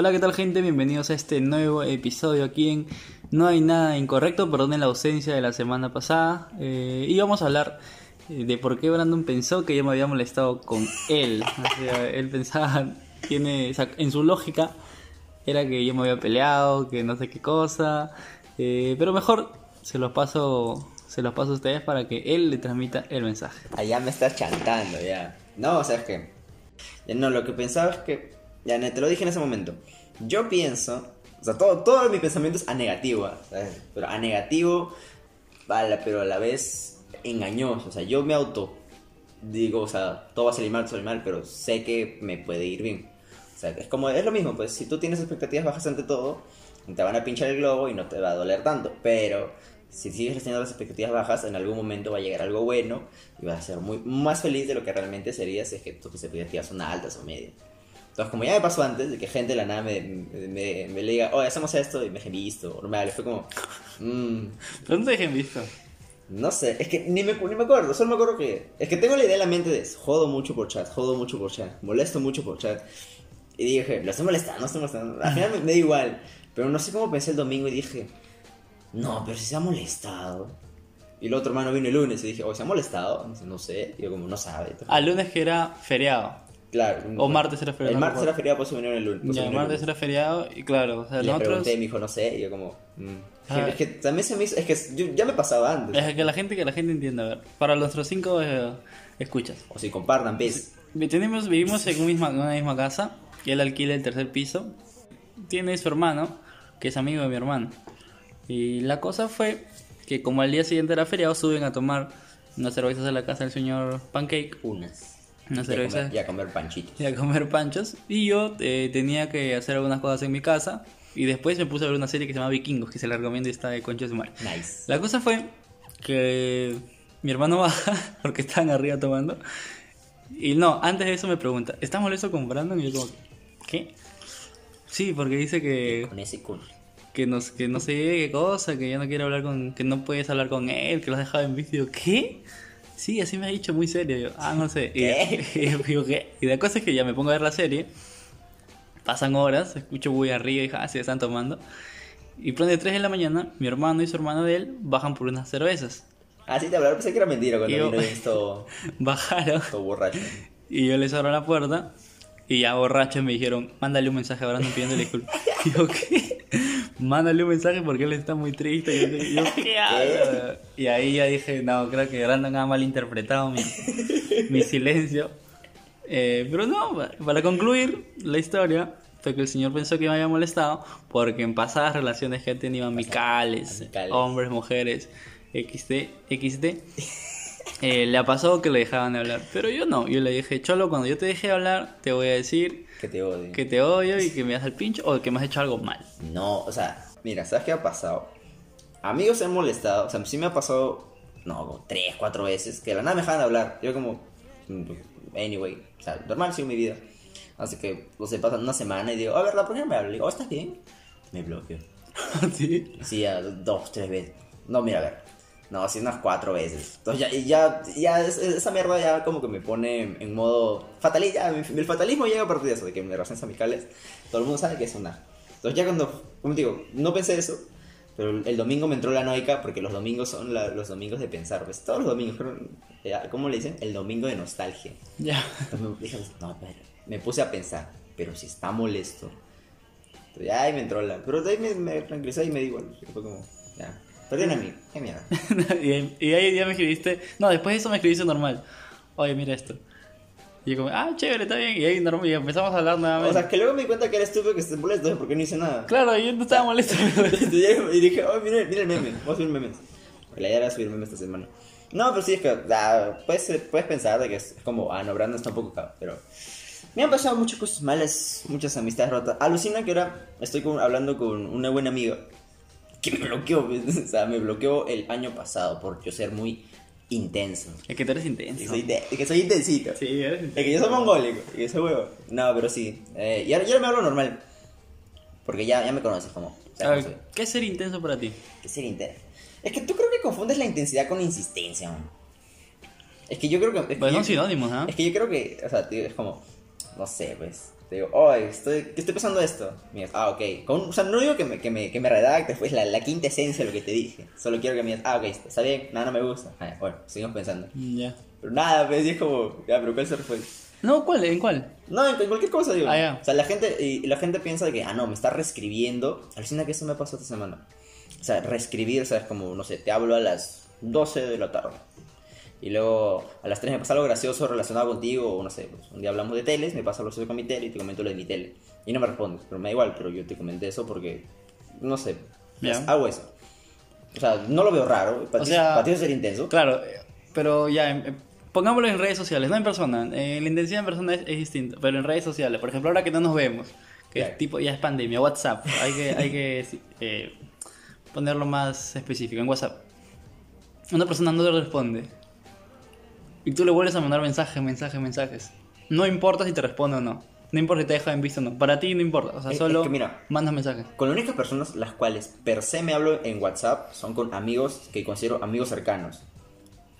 Hola, ¿qué tal gente? Bienvenidos a este nuevo episodio aquí en No hay nada incorrecto, perdonen la ausencia de la semana pasada. Eh, y vamos a hablar eh, de por qué Brandon pensó que yo me había molestado con él. O sea, él pensaba, tiene, o sea, en su lógica, era que yo me había peleado, que no sé qué cosa. Eh, pero mejor se los paso, se los paso a ustedes para que él le transmita el mensaje. Allá me estás chantando, ya. No, o sea, es que. No, lo que pensaba es que. Ya te lo dije en ese momento. Yo pienso. O sea, todo, todo mi pensamiento es a negativo, ¿sabes? Pero a negativo, pero a la vez engañoso. O sea, yo me auto. Digo, o sea, todo va a salir mal, todo va a salir mal, pero sé que me puede ir bien. O sea, es como, es lo mismo, pues si tú tienes expectativas bajas ante todo, te van a pinchar el globo y no te va a doler tanto. Pero si sigues teniendo las expectativas bajas, en algún momento va a llegar algo bueno y vas a ser muy, más feliz de lo que realmente serías si es que tus expectativas son altas o medias. Entonces, como ya me pasó antes, de que gente de la nada me, me, me le diga, oye, hacemos esto, y me dejé visto, o me fue como, mmm, ¿Pero no te dejen visto? no sé, es que ni me, ni me acuerdo, solo me acuerdo que. Es que tengo la idea en la mente de jodo mucho por chat, jodo mucho por chat, molesto mucho por chat. Y dije, lo estoy molestando, no estoy molestando. Al final me, me da igual. Pero no sé cómo pensé el domingo y dije, no, pero si se ha molestado. Y el otro hermano vino el lunes y dije, oh, ¿se ha molestado? Dice, No sé, y yo como, no sabe. Al lunes que era feriado. Claro. O martes era feriado, El martes era feriado, por eso vinieron el lunes. Ya, el martes era feriado y claro, o sea, Y le nosotros... pregunté, me dijo, no sé, y yo como, mm. Ah. Es que también se me hizo, es que yo, ya me pasaba antes. Es que la gente, que la gente entienda, a ver, para nuestros cinco eh, escuchas. O si compartan, ¿ves? Tenemos, vivimos en, un misma, en una misma casa y él alquila el tercer piso. Tiene su hermano, que es amigo de mi hermano. Y la cosa fue que como al día siguiente era feriado, suben a tomar unas cervezas a la casa del señor Pancake, Unas. Unas Y a comer- panchitos. y a comer panchos. Y yo eh, tenía que hacer algunas cosas en mi casa. Y después me puse a ver una serie que se llama Vikingos, que se la recomiendo y está de concha de su madre. Nice. La cosa fue que mi hermano baja porque estaban arriba tomando. Y no, antes de eso me pregunta, ¿estás molesto con Brandon? Y yo como, ¿qué? Sí, porque dice que, Con ese culo. que, no, que no sé qué cosa, que ya no quiere hablar con, que no puedes hablar con él, que lo has dejado en vicio. ¿Qué? Sí, así me ha dicho muy serio. Yo, ah, no sé. Y, ¿Qué? y yo digo, ¿qué? Y la cosa es que ya me pongo a ver la serie. Pasan horas, escucho muy arriba y dije, ah, se están tomando. Y pronto de 3 de la mañana, mi hermano y su hermano de él bajan por unas cervezas. Así te hablaba, pensé que era mentira cuando Yo- vino y esto Bajaron todo borracho. y yo les abro la puerta y ya borrachos me dijeron, mándale un mensaje a Brandon pidiéndole disculpas. Y yo, ¿qué? Mándale un mensaje porque él está muy triste. Y yo, y yo, ¿qué hago? Y ahí ya dije, no, creo que Brandon ha malinterpretado mi, mi silencio. Eh, pero no, para concluir la historia, fue que el señor pensó que me había molestado porque en pasadas relaciones que ha tenido amicales, Amicales. hombres, mujeres, XD, XD, eh, le ha pasado que le dejaban de hablar. Pero yo no, yo le dije, Cholo, cuando yo te deje de hablar, te voy a decir Que te odio. que te odio y que me das el pincho o que me has hecho algo mal. No, o sea, mira, ¿sabes qué ha pasado? Amigos se han molestado, o sea, sí me ha pasado, no, como tres, cuatro veces, que de la nada me dejaban de hablar. Yo como, mm, anyway, o sea, normal sigo mi vida. Así que, no sé, pasan una semana y digo, a verdad, ¿por qué me hablas? Le digo, "Oh, ¿estás bien? Me bloqueo. ¿Sí? Sí, a dos, tres veces. No, mira, a ver. No, así unas cuatro veces. Entonces ya, y ya, ya es- esa mierda ya como que me pone en, en modo mi- el fatalismo llega a partir de eso, de que mis relaciones amicales, todo el mundo sabe que es una. Entonces ya cuando, como te digo, no pensé eso, pero el domingo me entró la noica porque los domingos son la- los domingos de pensar. Pues todos los domingos, eh, ¿cómo le dicen? El domingo de nostalgia. Ya. Entonces me, dije, no, pero, me puse a pensar, pero si está molesto. Entonces, ya ahí me entró la. Pero de ahí me, me tranquilicé y me di igual. Fue como, ya. Perdón a mí, qué mierda. y, y ahí ya me escribiste. No, después de eso me escribiste normal. Oye, mira esto. Y yo como, ah, chévere, está bien. Y ahí normal, y empezamos a hablar nuevamente. O sea, que luego me di cuenta que era estúpido que esté molesto porque no hice nada. claro, yo no estaba molesto. y dije, oh, mira, mira el meme, voy a subir memes. Porque la idea era subir memes esta semana. No, pero sí es que, ah, puedes, puedes pensar de que es como, ah, no, Brandon está un poco cagado, pero Me han pasado muchas cosas malas, muchas amistades rotas. Alucina que ahora estoy con- hablando con una buena amiga que me bloqueó, o sea, me bloqueó el año pasado por yo ser muy intenso. Es que tú eres Que intenso. soy, de- que soy intensito. Sí, eres Es que yo soy mongólico, y ese huevo. No, pero sí. Eh, y ahora, me hablo normal. Porque ya, ya me conoces como. o sea, ver. ¿qué es ser intenso para ti? Que ser intenso. Es que tú creo que confundes la intensidad con insistencia, man. Es que yo creo que. es que Pues yo- son sinónimos, ¿ah? Es que yo creo que, o sea, tío, es como, no sé, pues, te digo, oh, estoy, que estoy pasando esto. Me digas, ah, ok. Con- o sea, no digo que me, que me, que me redactes, pues, la, la quinta esencia de lo que te dije. Solo quiero que me digas, ah, ok, está bien, nada, no me gusta. Ah, bueno, seguimos pensando. Ya. Pero nada, pues, y es como, ya, pero ¿cuál se fue? No, ¿cuál? ¿En cuál? No, en cualquier cosa, digo. Ah, ya. O sea, la gente, y la gente piensa de que, ah, no, me está reescribiendo. Alucina que eso me pasó esta semana. O sea, reescribir, o sea, es como, no sé, te hablo a las 12 de la tarde. Y luego a las 3 me pasa algo gracioso relacionado contigo, o no sé, pues, un día hablamos de teles, me pasa lo gracioso con mi tele y te comento lo de mi tele. Y no me respondes, pero me da igual, pero yo te comenté eso porque, no sé, pues, hago eso. O sea, no lo veo raro, para O ti, sea- para ti ser intenso. Claro, eh, pero ya, em, eh, pongámoslo en redes sociales, no en persona. Eh, la intensidad en persona es, es distinto, pero en redes sociales, por ejemplo, ahora que no nos vemos, que Ya. es tipo, ya es pandemia, WhatsApp, hay que, hay que eh, ponerlo más específico, en WhatsApp. Una persona no te responde. Y tú le vuelves a mandar mensajes, mensajes, mensajes. No importa si te responde o no. No importa si te deja en visto o no. Para ti no importa. O sea, Es- es solo que mira, mandas mensajes. Con las únicas personas las cuales per se me hablo en WhatsApp son con amigos que considero amigos cercanos.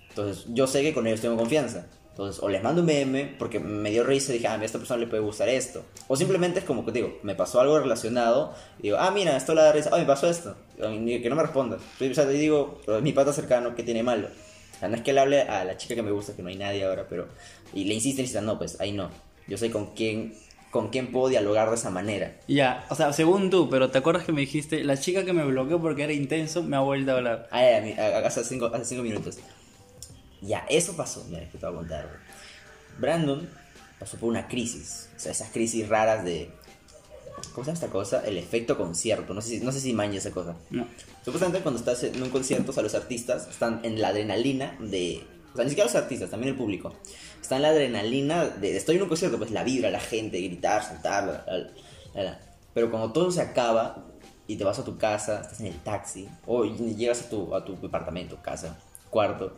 Entonces, yo sé que con ellos tengo confianza. Entonces, o les mando un meme porque me dio risa y dije, ah, a esta persona le puede gustar esto. O simplemente es como que digo, me pasó algo relacionado y digo, ah, mira, esto le da risa, ah, me pasó esto. Y que no me responda. O sea, y digo, es mi pata cercano, ¿qué tiene malo? Sea, no es que le hable a la chica que me gusta, que no hay nadie ahora, pero. Y le insiste, insiste, no, pues ahí no. Yo sé con quién, con quién puedo dialogar de esa manera. Ya, o sea, según tú, pero ¿te acuerdas que me dijiste, la chica que me bloqueó porque era intenso me ha vuelto a hablar? Ah, ya, hace cinco, hace cinco minutos. Ya, eso pasó. Mira, que te voy a contar. Brandon pasó por una crisis. O sea, esas crisis raras de. ¿Cómo se llama esta cosa? El efecto concierto. No sé si, no sé si maña esa cosa. No. Supuestamente cuando estás en un concierto, o sea, los artistas están en la adrenalina de... O sea, ni siquiera los artistas, también el público. Están en la adrenalina de... Estoy en un concierto, pues la vibra, la gente, gritar, saltar, la, la, la, la. Pero cuando todo se acaba y te vas a tu casa, estás en el taxi, o llegas a tu, a tu departamento, casa, cuarto,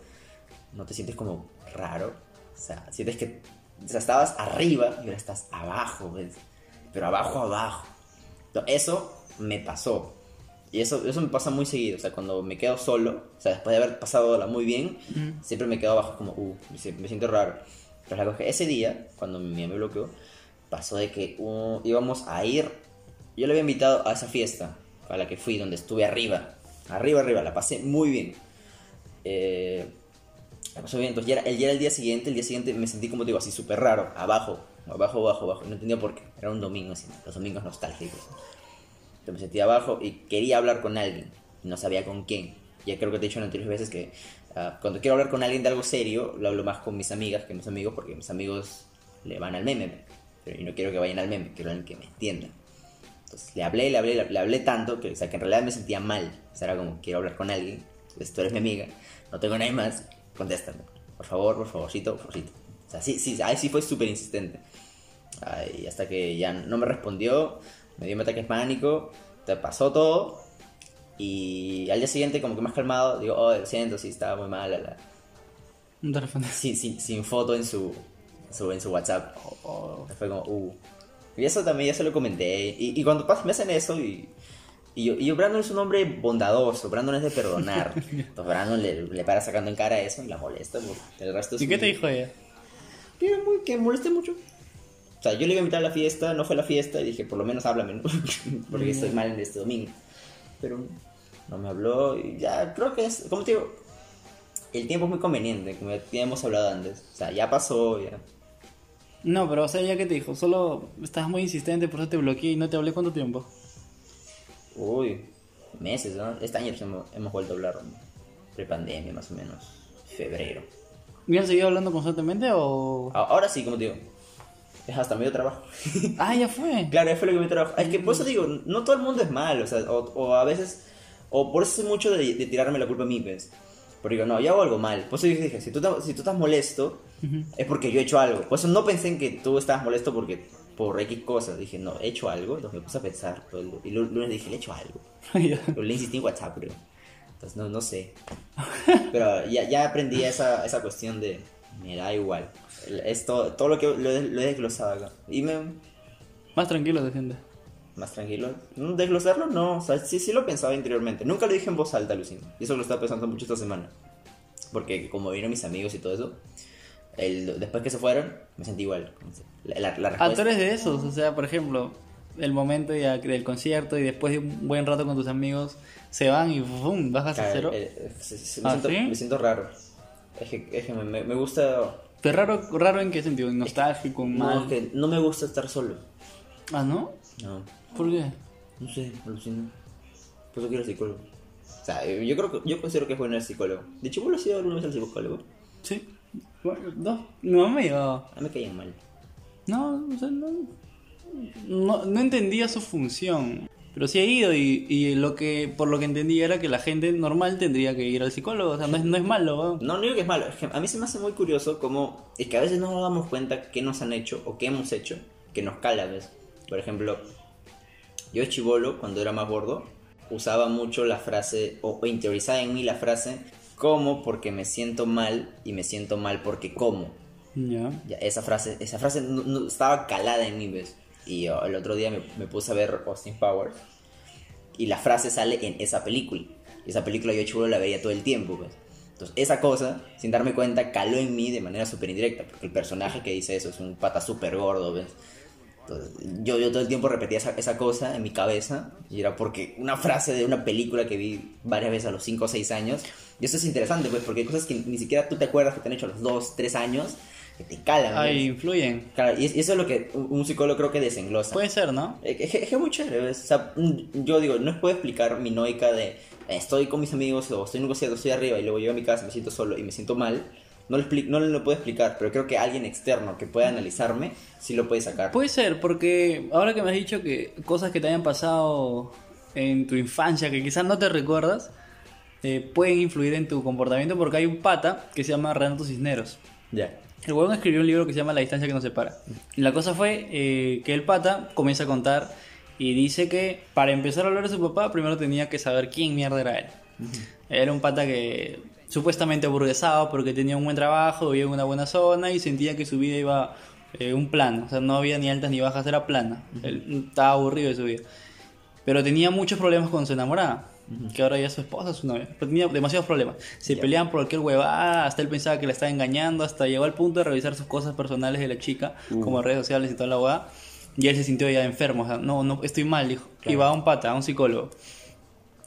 ¿no te sientes como raro? O sea, sientes que... O sea, estabas arriba y ahora estás abajo, ¿ves? Pero abajo, abajo. Eso me pasó. Y eso, eso me pasa muy seguido, o sea, cuando me quedo solo, o sea, después de haber pasado muy bien, siempre me quedo abajo como, uh, me, si- me siento raro. Pero la cosa que ese día, cuando mi amiga me bloqueó, pasó de que uh, íbamos a ir, yo le había invitado a esa fiesta, a la que fui, donde estuve arriba, arriba, arriba, la pasé muy bien. Eh, la pasó bien, entonces ya era, ya era el día siguiente, el día siguiente me sentí como digo, así súper raro, abajo, abajo, abajo, abajo, no entendía por qué, era un domingo así, los domingos nostálgicos. Entonces me sentí abajo y quería hablar con alguien. No sabía con quién. Ya creo que te he dicho en anteriores veces que ah, cuando quiero hablar con alguien de algo serio, lo hablo más con mis amigas que mis amigos, porque mis amigos le van al meme. Pero yo no quiero que vayan al meme, quiero alguien que me entienda. Entonces le hablé, le hablé, le hablé tanto que, o sea, que en realidad me sentía mal. O sea, era como, quiero hablar con alguien. Entonces tú eres mi amiga, no tengo nadie más, contéstame. Por favor, por favorcito, por favorcito. O sea, sí, sí, ahí sí fue súper insistente. Ay, hasta que ya no me respondió, me dio un ataque pánico, te pasó todo. Y al día siguiente, como que más calmado, digo, oh, lo siento, sí, estaba muy mal. la, la". No te. Sin, foto en su, su- en su WhatsApp. Oh, Fue como, uh. Y eso también ya se lo comenté. Y, y cuando me hacen eso, y, y yo, y yo, Brandon es un hombre bondadoso, Brandon es de perdonar. Entonces, Brandon le, le para sacando en cara eso y la molesta. porque El resto es ¿Y qué te dijo ella? que, que molesté mucho. O sea, yo le iba a invitar a la fiesta, no fue a la fiesta y dije, por lo menos háblame, ¿no? porque estoy mal en este domingo. Pero no me habló y ya, creo que es, como te digo, el tiempo es muy conveniente, como ya hemos hablado antes. O sea, ya pasó, ya. No, pero o sea, ¿ella qué te dijo? Solo estabas muy insistente, por eso te bloqueé y no te hablé cuánto tiempo. Uy, meses, ¿no? Este año hemos, hemos vuelto a hablar, ¿no? prepandemia más o menos, febrero. ¿Y han seguido hablando constantemente o...? Ahora sí, como te digo, es hasta medio trabajo. Ah, ya fue. Claro, eso fue lo que me trajo. Es que por eso digo, no todo el mundo es malo, o sea, o, o a veces, o por eso es mucho de, de tirarme la culpa a mí, pues. Porque digo, no, yo hago algo mal. Por eso dije, si tú, te- si tú estás molesto, es porque yo he hecho algo. Por eso no pensé en que tú estabas molesto porque por X cosas. Dije, no, he hecho algo. Entonces me puse a pensar. todo el- Y el lunes dije, le he hecho algo. Ya. Pero le insistí en WhatsApp, creo. Entonces no, no sé. Pero ya, ya aprendí esa, esa cuestión de me da igual. Esto, todo lo que lo, he- lo he desglosado acá. Y me, Más tranquilo te sientes. más tranquilo. No, Desglosarlo no, o sea, sí, sí lo pensaba interiormente. Nunca lo dije en voz alta, Lucina. Y eso lo estaba pensando mucho esta semana. Porque como vieron mis amigos y todo eso, el, después que se fueron, me sentí igual. La, la, la Ah, respuesta. de esos, o sea, por ejemplo, el momento ya del concierto y después de un buen rato con tus amigos, se van y ¡fum! bajas a cero. eh, eh, se- se- me, ¿Ah, siento, sí? me siento raro. Es que, es me- me gusta. Pero raro, raro en qué sentido, nostálgico, No, mal. es que no me gusta estar solo. Ah, ¿no? No. ¿Por qué? No sé, alucino. Por eso quiero psicólogo. O sea, yo creo que yo considero que es bueno el psicólogo. De hecho, ¿vos lo has ido alguna vez al psicólogo? Sí. Bueno, No, mamá me llevaba. A mí me caían mal. No, o sea, no, no, no entendía su función. Pero sí he ido y, y lo que por lo que entendía era que la gente normal tendría que ir al psicólogo. O sea, no es, no es malo. ¿no? No, no digo que es malo. Es que a mí se me hace muy curioso cómo es que a veces no nos damos cuenta qué nos han hecho o qué hemos hecho que nos cala, ¿ves? Por ejemplo, yo chivolo, cuando era más gordo, usaba mucho la frase, o, o interiorizaba en mí la frase, como porque me siento mal y me siento mal porque como. Ya. Ya, esa frase, esa frase no- no- estaba calada en mí, ¿ves? Y el otro día me, puse a ver Austin Powers y la frase sale en esa película. Y esa película yo chulo la veía todo el tiempo, ¿ves? Entonces, esa cosa, sin darme cuenta, caló en mí de manera súper indirecta, porque el personaje que dice eso es un pata súper gordo. Entonces, yo, yo todo el tiempo repetía esa, esa cosa en mi cabeza, y era porque una frase de una película que vi varias veces a los 5 o 6 años, y eso es interesante, pues, porque hay cosas que ni siquiera tú te acuerdas que te han hecho a los 2, 3 años, que te calan. Ahí influyen. Claro, y es- y eso es lo que un psicólogo creo que desenglosa. Puede ser, ¿no? Es es es muy chévere. O sea, mm, yo digo, no les puedo explicar mi noica de eh, estoy con mis amigos o estoy en un concierto, estoy arriba y luego llego a mi casa, me siento solo y me siento mal. No expli- no lo puedo explicar, pero creo que alguien externo que pueda analizarme sí lo puede sacar. Puede ser, porque ahora que me has dicho que cosas que te hayan pasado en tu infancia que quizás no te recuerdas, eh, pueden influir en tu comportamiento porque hay un pata que se llama Renato Cisneros. Ya. El huevón escribió un libro que se llama La distancia que nos separa. Y la cosa fue eh, que el pata comienza a contar y dice que para empezar a hablar de su papá, primero tenía que saber quién mierda era él. Era un pata que supuestamente aburguesado porque tenía un buen trabajo, vivía en una buena zona y sentía que su vida iba eh, un plano. O sea, no había ni altas ni bajas, era plana. Él estaba aburrido de su vida. Pero tenía muchos problemas con su enamorada. Que ahora ya es su esposa, su novia. Pero tenía demasiados problemas. Se peleaban por cualquier huevada. Hasta él pensaba que la estaba engañando. Hasta llegó al punto de revisar sus cosas personales de la chica, como redes sociales y toda la huevada. Y él se sintió ya enfermo. O sea, no, no, estoy mal, dijo. Y va a un pata, a un psicólogo.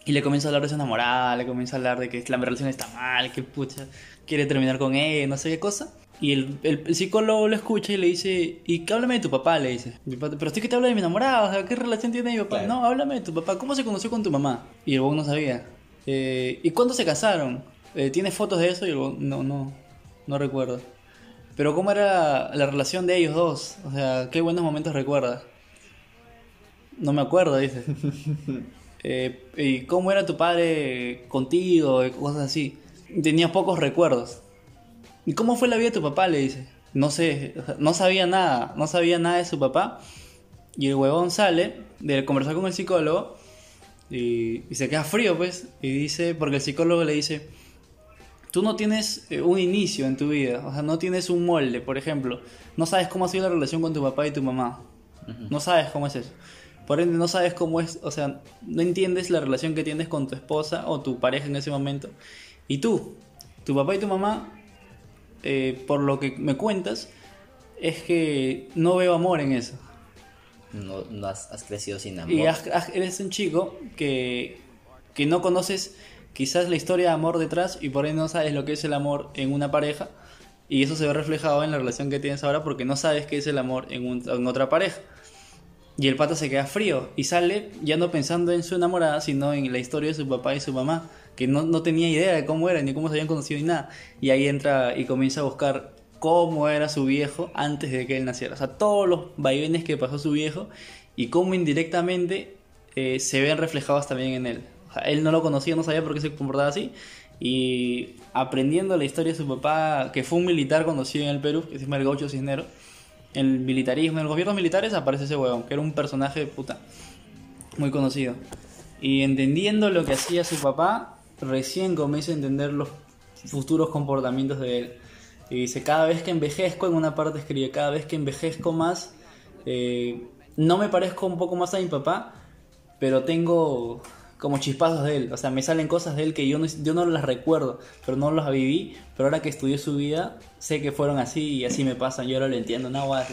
Y le comienza a hablar de su enamorada, le comienza a hablar de que la relación está mal, que pucha, quiere terminar con ella, no sé qué cosa. Y el, psicólogo lo escucha y le dice, y que háblame de tu papá, le dice. Pero estoy que te hablo de mi enamorada, o sea, ¿qué relación tiene mi papá? Claro. No, háblame de tu papá, ¿cómo se conoció con tu mamá? Y el huevón no sabía. Eh, ¿Y cuándo se casaron? Eh, ¿Tienes fotos de eso? Y el huevón, no, no, no recuerdo. Pero ¿cómo era la relación de ellos dos? O sea, ¿qué buenos momentos recuerdas? No me acuerdo, dice. Eh, ¿Y cómo era tu padre contigo? Cosas así. Tenía pocos recuerdos. ¿Y cómo fue la vida de tu papá? Le dice. No sé, no sabía nada, no sabía nada de su papá. Y el huevón sale de conversar con el psicólogo y, y se queda frío, pues. Y dice, porque el psicólogo le dice, tú no tienes eh, un inicio en tu vida, o sea, no tienes un molde, por ejemplo. No sabes cómo ha sido la relación con tu papá y tu mamá. No sabes cómo es eso. Por ende, no sabes cómo es, o sea, no entiendes la relación que tienes con tu esposa o tu pareja en ese momento. Y tú, tu papá y tu mamá, eh, por lo que me cuentas, es que no veo amor en eso. No, no has, has crecido sin amor. Y has- has- eres un chico que, que no conoces quizás la historia de amor detrás y por ahí no sabes lo que es el amor en una pareja. Y eso se ve reflejado en la relación que tienes ahora porque no sabes qué es el amor en, un- en otra pareja. Y el pata se queda frío y sale ya no pensando en su enamorada, sino en la historia de su papá y su mamá, que no, no tenía idea de cómo era, ni cómo se habían conocido, ni nada. Y ahí entra y comienza a buscar cómo era su viejo antes de que él naciera. O sea, todos los vaivenes que pasó su viejo y cómo indirectamente eh, se ven reflejados también en él. O sea, él no lo conocía, no sabía por qué se comportaba así. Y aprendiendo la historia de su papá, que fue un militar conocido en el Perú, que se llama el Gaucho Cisnero, el militarismo, en los gobiernos militares aparece ese huevón, que era un personaje puta muy conocido. Y entendiendo lo que hacía su papá, recién comienzo a entender los futuros comportamientos de él. Y dice, cada vez que envejezco, en una parte escribe, cada vez que envejezco más, eh, no me parezco un poco más a mi papá, pero tengo como chispazos de él. O sea, me salen cosas de él que yo no, yo no las recuerdo, pero no las viví. Pero ahora que estudié su vida, sé que fueron así y así me pasan. Yo ahora lo entiendo. No, guay.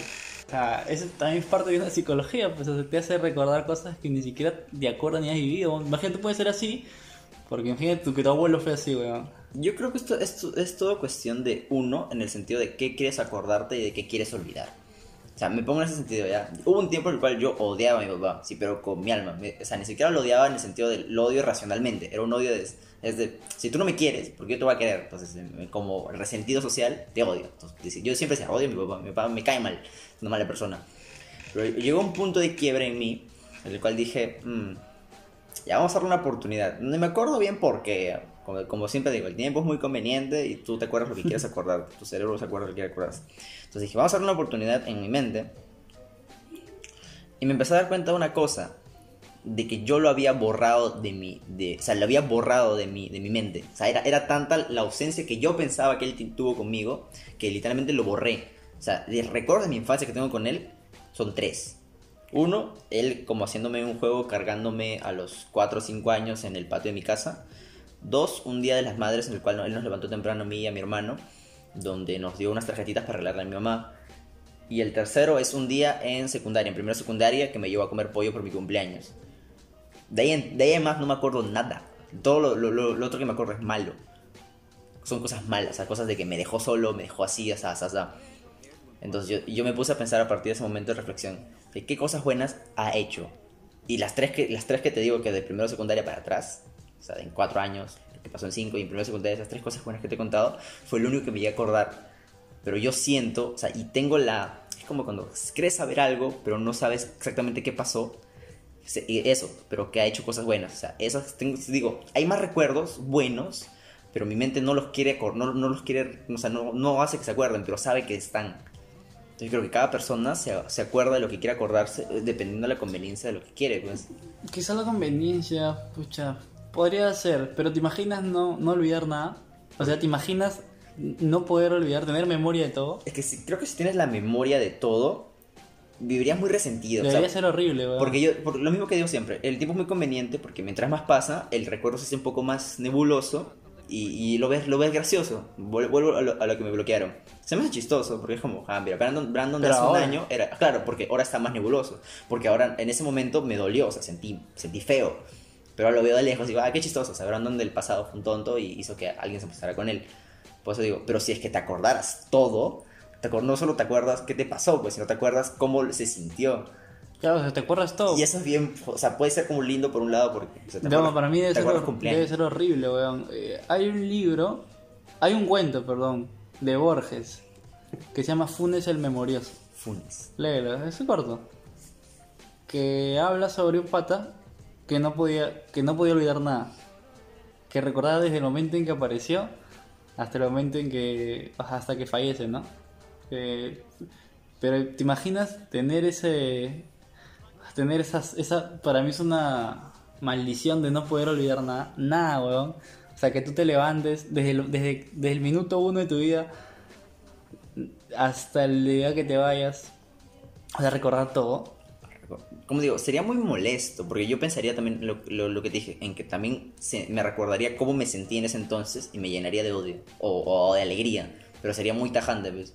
O sea, eso también es parte de una psicología, pues te hace recordar cosas que ni siquiera de acuerdo ni has vivido. Imagínate, puede ser así, porque imagínate que tu abuelo fue así, weón. Yo creo que esto, esto es todo cuestión de uno, en el sentido de qué quieres acordarte y de qué quieres olvidar. O sea, me pongo en ese sentido ya. Hubo un tiempo en el cual yo odiaba a mi papá, sí, pero con mi alma. O sea, ni siquiera lo odiaba en el sentido del odio racionalmente. Era un odio de, es de, si tú no me quieres, ¿por qué yo te voy a querer? Entonces, eh, como resentido social, te odio. Entonces, yo siempre decía, odio a mi papá, mi papá me cae mal, es una mala persona. Pero llegó un punto de quiebre en mí, en el cual dije, "Mm, ya vamos a darle una oportunidad. No me acuerdo bien por qué. Como, como siempre digo, el tiempo es muy conveniente y tú te acuerdas lo que quieres acordar. Tu cerebro se acuerda lo que quiere acordar. Entonces dije, vamos a darle una oportunidad en mi mente. Y me empecé a dar cuenta de una cosa. De que yo lo había borrado de mi... De, o sea, lo había borrado de mi, de mi mente. O sea, era, era tanta la ausencia que yo pensaba que él tuvo conmigo. Que literalmente lo borré. O sea, el recuerdo de mi infancia que tengo con él son tres. Uno, él como haciéndome un juego cargándome a los 4 o 5 años en el patio de mi casa. Dos, un día de las madres en el cual él nos levantó temprano a mí y a mi hermano, donde nos dio unas tarjetitas para regalarle a mi mamá. Y el tercero es un día en secundaria, en primera secundaria, que me llevó a comer pollo por mi cumpleaños. De ahí en, de más no me acuerdo nada. Todo lo, otro que me acuerdo es malo. Son cosas malas, cosas de que me dejó solo, me dejó así, así, así. Entonces yo me puse a pensar a partir de ese momento de reflexión de qué cosas buenas ha hecho. Y las tres que, las tres que te digo que de primero secundaria para atrás, o sea, en cuatro años, lo que pasó en cinco y en primero secundaria, esas tres cosas buenas que te he contado, fue lo único que me iba a acordar. Pero yo siento, o sea, y tengo la... Es como cuando crees saber algo, pero no sabes exactamente qué pasó. Eso, pero que ha hecho cosas buenas. O sea, esas tengo, digo, hay más recuerdos buenos, pero mi mente no los quiere, no, no los quiere, o sea, no, no hace que se acuerden, pero sabe que están. Entonces creo que cada persona se, se acuerda de lo que quiere acordarse eh, dependiendo de la conveniencia de lo que quiere. Pues. Quizá la conveniencia, pucha, podría ser, pero ¿te imaginas no, no olvidar nada? O sea, ¿te imaginas no poder olvidar, tener memoria de todo? Es que si- creo que si tienes la memoria de todo, vivirías muy resentido. o sea, Debería ser horrible, weón. Porque yo, por lo mismo que digo siempre, el tiempo es muy conveniente porque mientras más pasa, el recuerdo se hace un poco más nebuloso y, y lo, ves, lo ves gracioso. Vuel- Vuelvo a lo, a lo que me bloquearon. Se me hace chistoso porque es como, ah, mira, Brandon, Brandon de hace ahora. un año era, claro, porque ahora está más nebuloso. Porque ahora en ese momento me dolió, o sea, sentí, sentí feo. Pero ahora lo veo de lejos y digo, ah, qué chistoso. O sea, Brandon del pasado fue un tonto y hizo que alguien se pasara con él. Por eso digo, pero si es que te acordaras todo, te no solo te acuerdas qué te pasó, pues, sino te acuerdas cómo se sintió. Claro, o sea, te acuerdas todo. Y eso es bien, o sea, puede ser como lindo por un lado porque o sea, te No, acuerdas- para mí debe ser, debe ser horrible, weón. Eh, hay un libro, hay un cuento, perdón, de Borges, que se llama Funes el Memorioso. Funes. Léelo, es corto. Que habla sobre un pata que no podía, que no podía olvidar nada. Que recordaba desde el momento en que apareció hasta el momento en que. hasta que fallece, ¿no? Que- pero te imaginas tener ese. Tener esas. esa. para mí es una maldición de no poder olvidar nada. Nada, weón. O sea, que tú te levantes desde el, desde, desde el minuto uno de tu vida hasta el día que te vayas. O sea, recordar todo. Como digo, sería muy molesto porque yo pensaría también lo, lo, que te dije, en que también se- me recordaría cómo me sentí en ese entonces y me llenaría de odio o, o de alegría, pero sería muy tajante, ¿ves?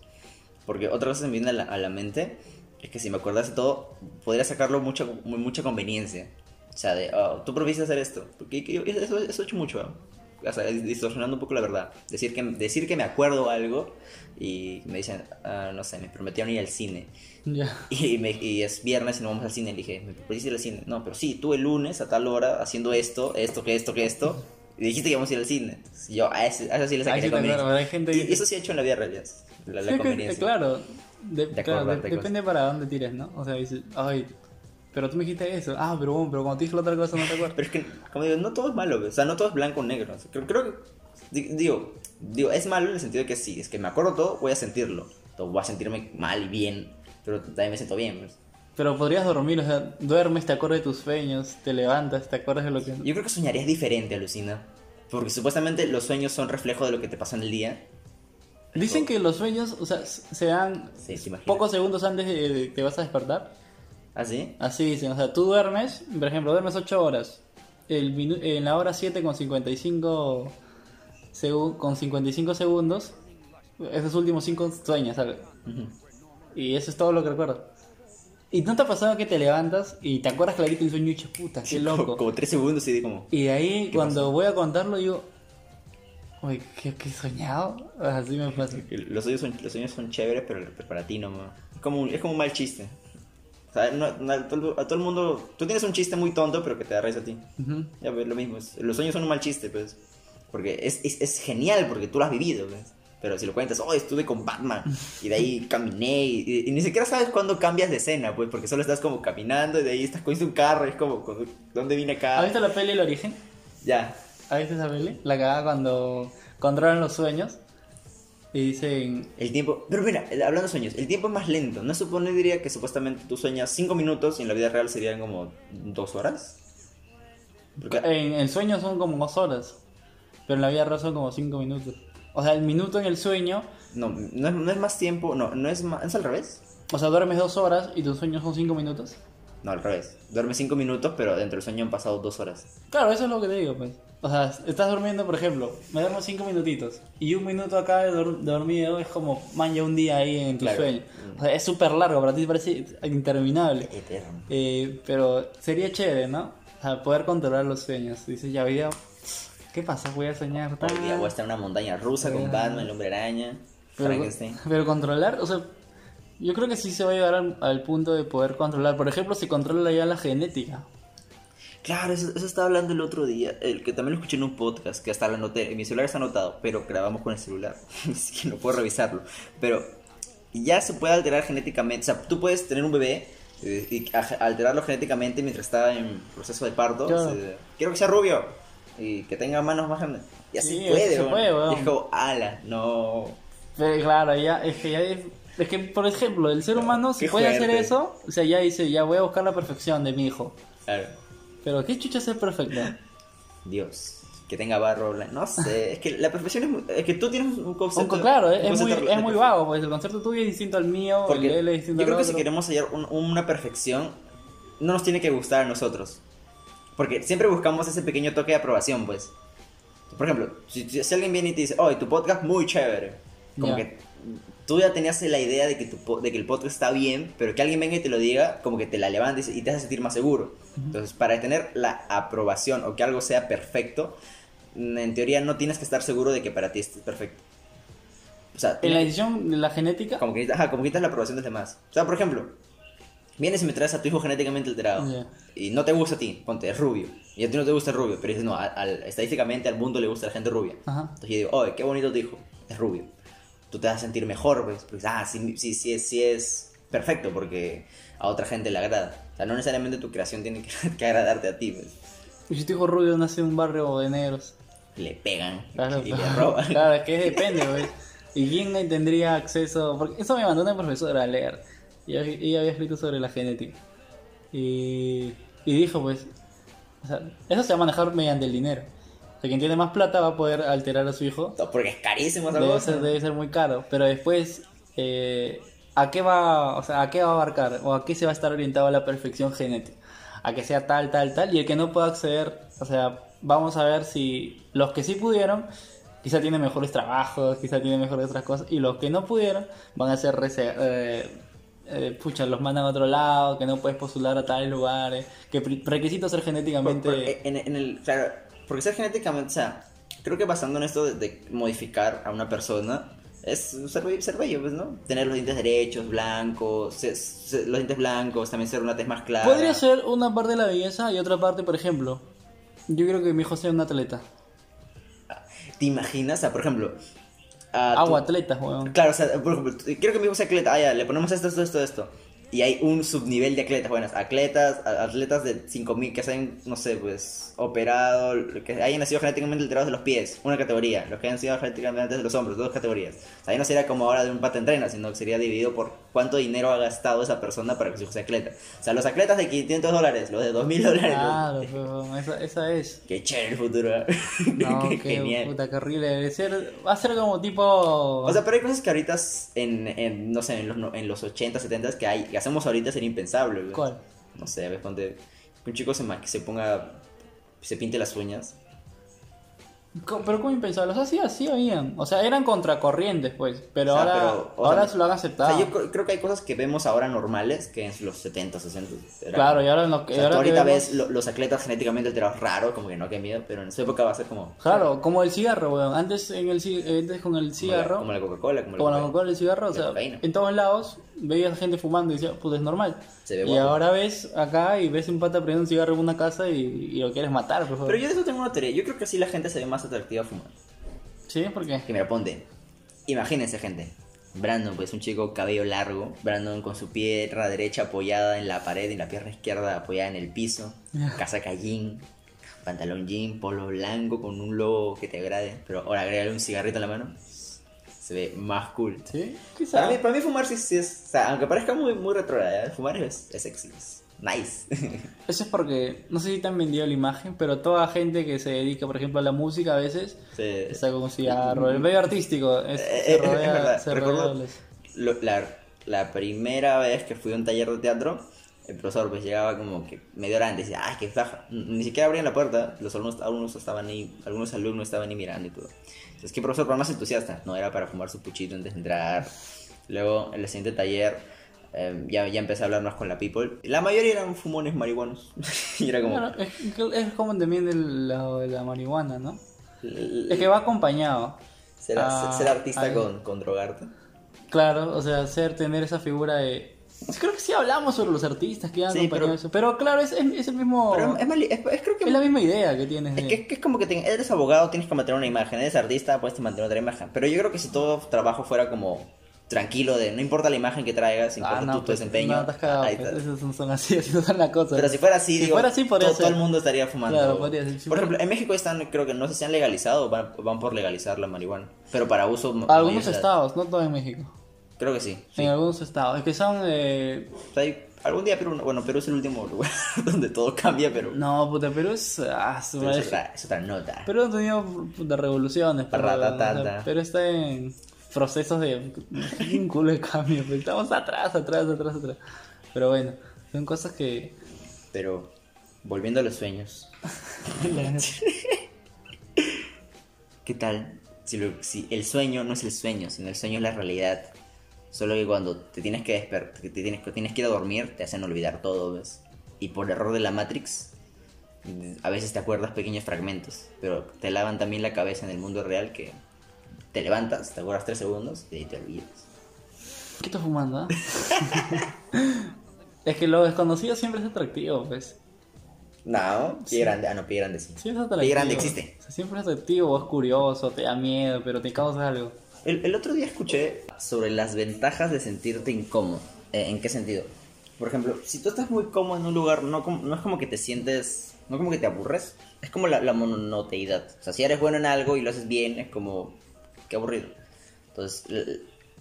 Porque otra cosa que me viene a la mente es que si me acordase todo, podría sacarlo mucha, mucha conveniencia. O sea, de, "Oh, tú propices hacer esto. Porque que yo- eso, eso he hecho mucho, ¿no? O sea, distorsionando un poco la verdad. Decir que, decir que me acuerdo algo y me dicen, "Ah, no sé, me prometieron ir al cine. Ya. Y, me- y es viernes y no vamos al cine. Le dije, ¿me puedes ir al cine? No, pero sí, tú el lunes a tal hora haciendo esto, esto, que esto, que esto. Y dijiste que íbamos a ir al cine. Entonces, yo a eso, a eso sí le saqué la hay gente Y que- eso sí he hecho en la vida real. La, la Sí, que- conveniencia. claro, de- De claro, de- depende para dónde tires, ¿no? O sea, dices, ay, pero tú me dijiste eso. Ah, pero bueno, pero cuando te dije la otra cosa no te acuerdas. Pero es que, como digo, no todo es malo. O sea, no todo es blanco o negro. O sea, creo, creo que di- digo, digo, es malo en el sentido de que sí, es que me acuerdo todo, voy a sentirlo. Entonces, voy a sentirme mal y bien, pero también me siento bien. pues. Pero podrías dormir, o sea, duermes, te acuerdas de tus sueños, te levantas, te acuerdas de lo que... Yo creo que soñarías diferente, alucina. Porque supuestamente los sueños son reflejo de lo que te pasó en el día. Dicen que los sueños, o sea, se dan Sí, ¿te imaginas? pocos segundos antes de que te vas a despertar. ¿Ah, sí? Así dicen, o sea, tú duermes, por ejemplo, duermes 8 horas. El en la hora 7 con 55, segu- con 55 segundos, esos últimos 5 sueñas, ¿sabes? Y eso es todo lo que recuerdo. ¿Y no te ha pasado que te levantas y te acuerdas clarito un sueño y puta, qué Como, loco? como tres segundos y de como... Y de ahí, ¿Qué cuando pasó? voy a contarlo, digo, uy, ¿qué, qué soñado? Así me pasa. Los sueños son, los sueños son chéveres, pero, pero para ti no. Es como, un- es como un mal chiste. O sea, no- no- a, todo, el mundo... Tú tienes un chiste muy tonto, pero que te da risa a ti. Ujú. Ya, pues lo mismo. es- Los sueños son un mal chiste, pues. Porque es, es, es genial, porque tú lo has vivido, pues. Pero si lo cuentas, oh, estuve con Batman, y de ahí caminé, y, y- y ni siquiera sabes cuándo cambias de escena, pues, porque solo estás como caminando, y de ahí estás con un carro, y es como, como, ¿dónde vine acá? ¿Has visto la peli El Origen? Ya. ¿Has visto esa peli? La cagada cuando controlan los sueños y dicen, El tiempo... Pero mira, eh, hablando de sueños, el tiempo es más lento. No supone, diría, que supuestamente tú sueñas 5 minutos, y en la vida real serían como 2 horas. Porque... en el sueño son como dos horas, pero en la vida real son como cinco minutos. O sea, el minuto en el sueño, No, no es, no es más tiempo, no, no es más... ¿Es al revés? o sea, duermes dos horas y tus sueños son cinco minutos. No, al revés. Duermes 5 minutos, pero dentro del sueño han pasado 2 horas. Claro, eso es lo que te digo, pues. O sea, estás durmiendo, por ejemplo, me duermo cinco minutitos y un minuto acá de, dor- de dormido es como, man, ya un día ahí en tu Claro. sueño. O sea, es súper largo, para ti parece interminable. Eterno. Eh, pero sería chévere, ¿no? O sea, poder controlar los sueños. Dices, ya, día, ¿qué pasa? Voy a soñar. Hoy día tal. voy a estar en una montaña rusa con. Batman, el hombre araña, Pero, Frankenstein. pero controlar, o sea, yo creo que sí se va a llegar al, al punto de poder controlar. Por ejemplo, si controla ya la genética. Claro, eso, eso estaba hablando el otro día, el que también lo escuché en un podcast, que hasta lo anoté, en mi celular está anotado, pero grabamos con el celular, así que no puedo revisarlo. Pero ya se puede alterar genéticamente, o sea, tú puedes tener un bebé eh, y alterarlo genéticamente mientras está en proceso de parto. Claro. quiero que sea rubio y que tenga manos más grandes. Y así Sí, puede, se puede, como, ala, no. Pero claro, ya, es que ya es, que, por ejemplo, el ser humano si puede hacer eso, o sea, ya dice, ya voy a buscar la perfección de mi hijo. Claro. Pero ¿qué chucha es ser perfecto? Dios, que tenga barro. No sé, es que la perfección es muy. Es que tú tienes un concepto. Aunque, claro, un es, es muy, es muy vago, pues el concepto tuyo es distinto al mío, el Porque de él es yo distinto creo al que si queremos hallar un- una perfección, no nos tiene que gustar a nosotros. Porque siempre buscamos ese pequeño toque de aprobación, pues. Por ejemplo, si, alguien viene y te dice, oh, tu podcast muy chévere. Como que tú ya tenías la idea de que, tu, de que el podcast está bien, pero que alguien venga y te lo diga, como que te la levantes y te hace sentir más seguro. Entonces, para tener la aprobación o que algo sea perfecto, mm, en teoría no tienes que estar seguro de que para ti es perfecto. O sea, En la edición de la genética, como que, ajá, como que necesitas la aprobación de los demás. O sea, por ejemplo, vienes y me traes a tu hijo genéticamente alterado Ya. y no te gusta a ti, ponte, es rubio. Y a ti no te gusta el rubio, pero dices, no, al- al- estadísticamente al mundo le gusta la gente rubia. Ajá. Entonces yo digo, oye, qué bonito tu hijo, es rubio. Tú te vas a sentir mejor, pues, porque, ah, sí, sí, sí, es- sí es perfecto porque a otra gente le agrada. O sea, no necesariamente tu creación tiene que, que agradarte a ti, pues. y si tu hijo rubio nace en un barrio de negros. Le pegan Claro, y le roban. claro, es que depende, pues. ¿Y quién tendría acceso? Porque eso me mandó una profesora a leer. Y ella había escrito sobre la genética. Y, y dijo, pues, o sea, eso se va a manejar mediante el dinero. O sea, quien tiene más plata va a poder alterar a su hijo. Porque es carísimo esa Debe cosa. ser, debe ser muy caro. Pero después, eh, ¿a qué va, o sea, a qué va a abarcar? ¿O a qué se va a estar orientado la perfección genética? A que sea tal, tal, tal. Y el que no pueda acceder, o sea, vamos a ver si los que sí pudieron, quizá tienen mejores trabajos, quizá tienen mejores otras cosas. Y los que no pudieron, van a ser eh, eh, pucha, los mandan a otro lado, que no puedes postular a tales lugares, que requisito ser Por- genéticamente... por- en, en el, claro, porque ser genéticamente, o sea, creo que basando en esto de, de modificar a una persona, es ser, be- ser bello, pues, ¿no? Tener los dientes derechos, blancos, se- se- los dientes blancos, también ser una tez más clara. Podría ser una parte de la belleza y otra parte, por ejemplo, yo creo que mi hijo sea un atleta. ¿Te imaginas? O sea, por ejemplo... Agua atleta, weón. Claro, o sea, por ejemplo, quiero que mi hijo sea atleta, ah, ya, le ponemos esto, esto, esto, esto. Y hay un subnivel de atletas, bueno, atletas, atletas de 5000 que hacen, no sé, pues, operado, que hayan nacido genéticamente alterados de los pies, una categoría, los que hayan sido genéticamente de los hombros, dos categorías. O sea, ahí no sería como ahora de un pata entrena, sino que sería dividido por cuánto dinero ha gastado esa persona para que su hijo sea atleta. O sea, los atletas de 500 dólares, los de 2000 dólares. Claro, los- pero esa, esa es. Qué chévere el futuro. ¿eh? No, Qué qué genial. puta, qué horrible. Debe ser, va a ser como tipo. O sea, pero hay cosas que ahorita, en, en, no sé, en los, en los 80, 70 que, hay, que hacemos ahorita sería impensable. güey. ¿Cuál? No sé, ves, ponte que un chico se, ma- que se ponga, se pinte las uñas. Pero ¿cómo impensable? O sea, sí, así habían. O sea, eran contracorrientes, pues. Pero O sea, ahora, pero, o ahora sea, se lo han O aceptado. sea, yo cre- creo que hay cosas que vemos ahora normales que en los 70, 60. era Claro, como- y ahora en lo que. O sea, ahora tú ahorita vemos- ves lo- los atletas genéticamente alterados raro, como que no, qué miedo, pero en su época va a ser como... Claro, como el cigarro, weón. Antes, en el, ci- antes con el como cigarro. Como la Coca-Cola, como, Como la coca Coca-Cola, el cigarro, o sea, en todos lados veías gente fumando y decías, pues es normal. Se ve y guapo. ahora ves acá y ves un pata prendiendo un cigarro en una casa y, y lo quieres matar, por favor. Pero yo de eso tengo una teoría. Yo creo que así la gente se ve más atractiva fumando. ¿Sí? ¿Por qué? Que mira, ponte. Imagínense, gente. Brandon, pues un chico cabello largo. Brandon con su pierna derecha apoyada en la pared y la pierna izquierda apoyada en el piso. Casaca jean, pantalón jean, polo blanco con un logo que te agrade. Pero ahora agregarle un cigarrito en la mano. Se ve más cool. ¿Sí? Quizá. Para mí, para mí fumar sí, sí es. O sea, aunque parezca muy, muy retrogrado, fumar es, es sexy. Es nice. Eso es porque, no sé si te han vendido la imagen, pero toda gente que se dedica, por ejemplo, a la música a veces, Sí. está con un cigarro. El medio artístico es, Eh, se eh, rodea, es verdad. se Recuerdo rodea lo- la, la primera vez que fui a un taller de teatro, el profesor pues llegaba como que media hora antes y decía, ay, qué flaja. Ni siquiera abrían la puerta, los alumnos, algunos estaban ahí, algunos alumnos estaban ahí mirando y todo. Entonces, ¿qué profesor para más entusiasta? No, era para fumar su puchito antes de entrar. Luego, en el siguiente taller, eh, ya, ya empecé a hablar más con la people. La mayoría eran fumones marihuanos. y era como... Es, es como también el lado de la marihuana, ¿no? l- Es que va acompañado. ser, ser artista con, con drogarte. Claro, o sea, ser, tener esa figura de... Creo que sí hablamos sobre los artistas que han Sí, acompañado pero- eso. Pero claro, es, es, es el mismo... Pero es, es- creo que es la misma idea que tienes. Es de- que, que es como que te- eres abogado, tienes que mantener una imagen. Eres artista, puedes mantener otra imagen. Pero yo creo que si todo trabajo fuera como tranquilo, de no importa la imagen que traigas, importa Ah, tu, no, tu pues, desempeño. No, cagado, ahí pues, esos son, son así, así son las cosas. Pero si fuera así, Si digo, fuera así, todo, todo el mundo estaría fumando. Claro, podría ser. Si Por fuera- ejemplo, en México están, creo que no sé si han legalizado o van, van por legalizar la marihuana. Pero para uso. Algunos estados, no todo en México. Creo que sí. sí. En algunos estados. Es que son... Eh... O sea, hay- algún día Perú, bueno, Perú es el último lugar donde todo cambia, pero. No, puta, Perú es... Ah, su madre. es, otra, es otra nota. Perú ha tenido puta, revoluciones. Pero, Ratatata. o sea, Perú está en procesos de un culo de cambio. pues, Estamos atrás, atrás, atrás, atrás. Pero bueno, son cosas que... Pero, volviendo a los sueños. ¿Qué tal si, lo- si el sueño no es el sueño, sino el sueño es la realidad? Solo que cuando te tienes que despertar, te tienes, que tienes que ir a dormir, te hacen olvidar todo, ¿ves? Y por error de la Matrix, a veces te acuerdas pequeños fragmentos, pero te lavan también la cabeza en el mundo real que te levantas, te acuerdas tres segundos y te olvidas. ¿Qué estás fumando? ah? es que lo desconocido siempre es atractivo, pues. No, pie grande, ah no, pie grande sí. Siempre es atractivo. Pie grande existe. O sea, siempre es atractivo, es curioso, te da miedo, pero te causa algo. El, otro día escuché sobre las ventajas de sentirte incómodo. Eh, ¿En qué sentido? Por ejemplo, si tú estás muy cómodo en un lugar, no, es como que te sientes, no como que te aburres, es como la, la monoteidad. O sea, si eres bueno en algo y lo haces bien, es como, qué aburrido. Entonces,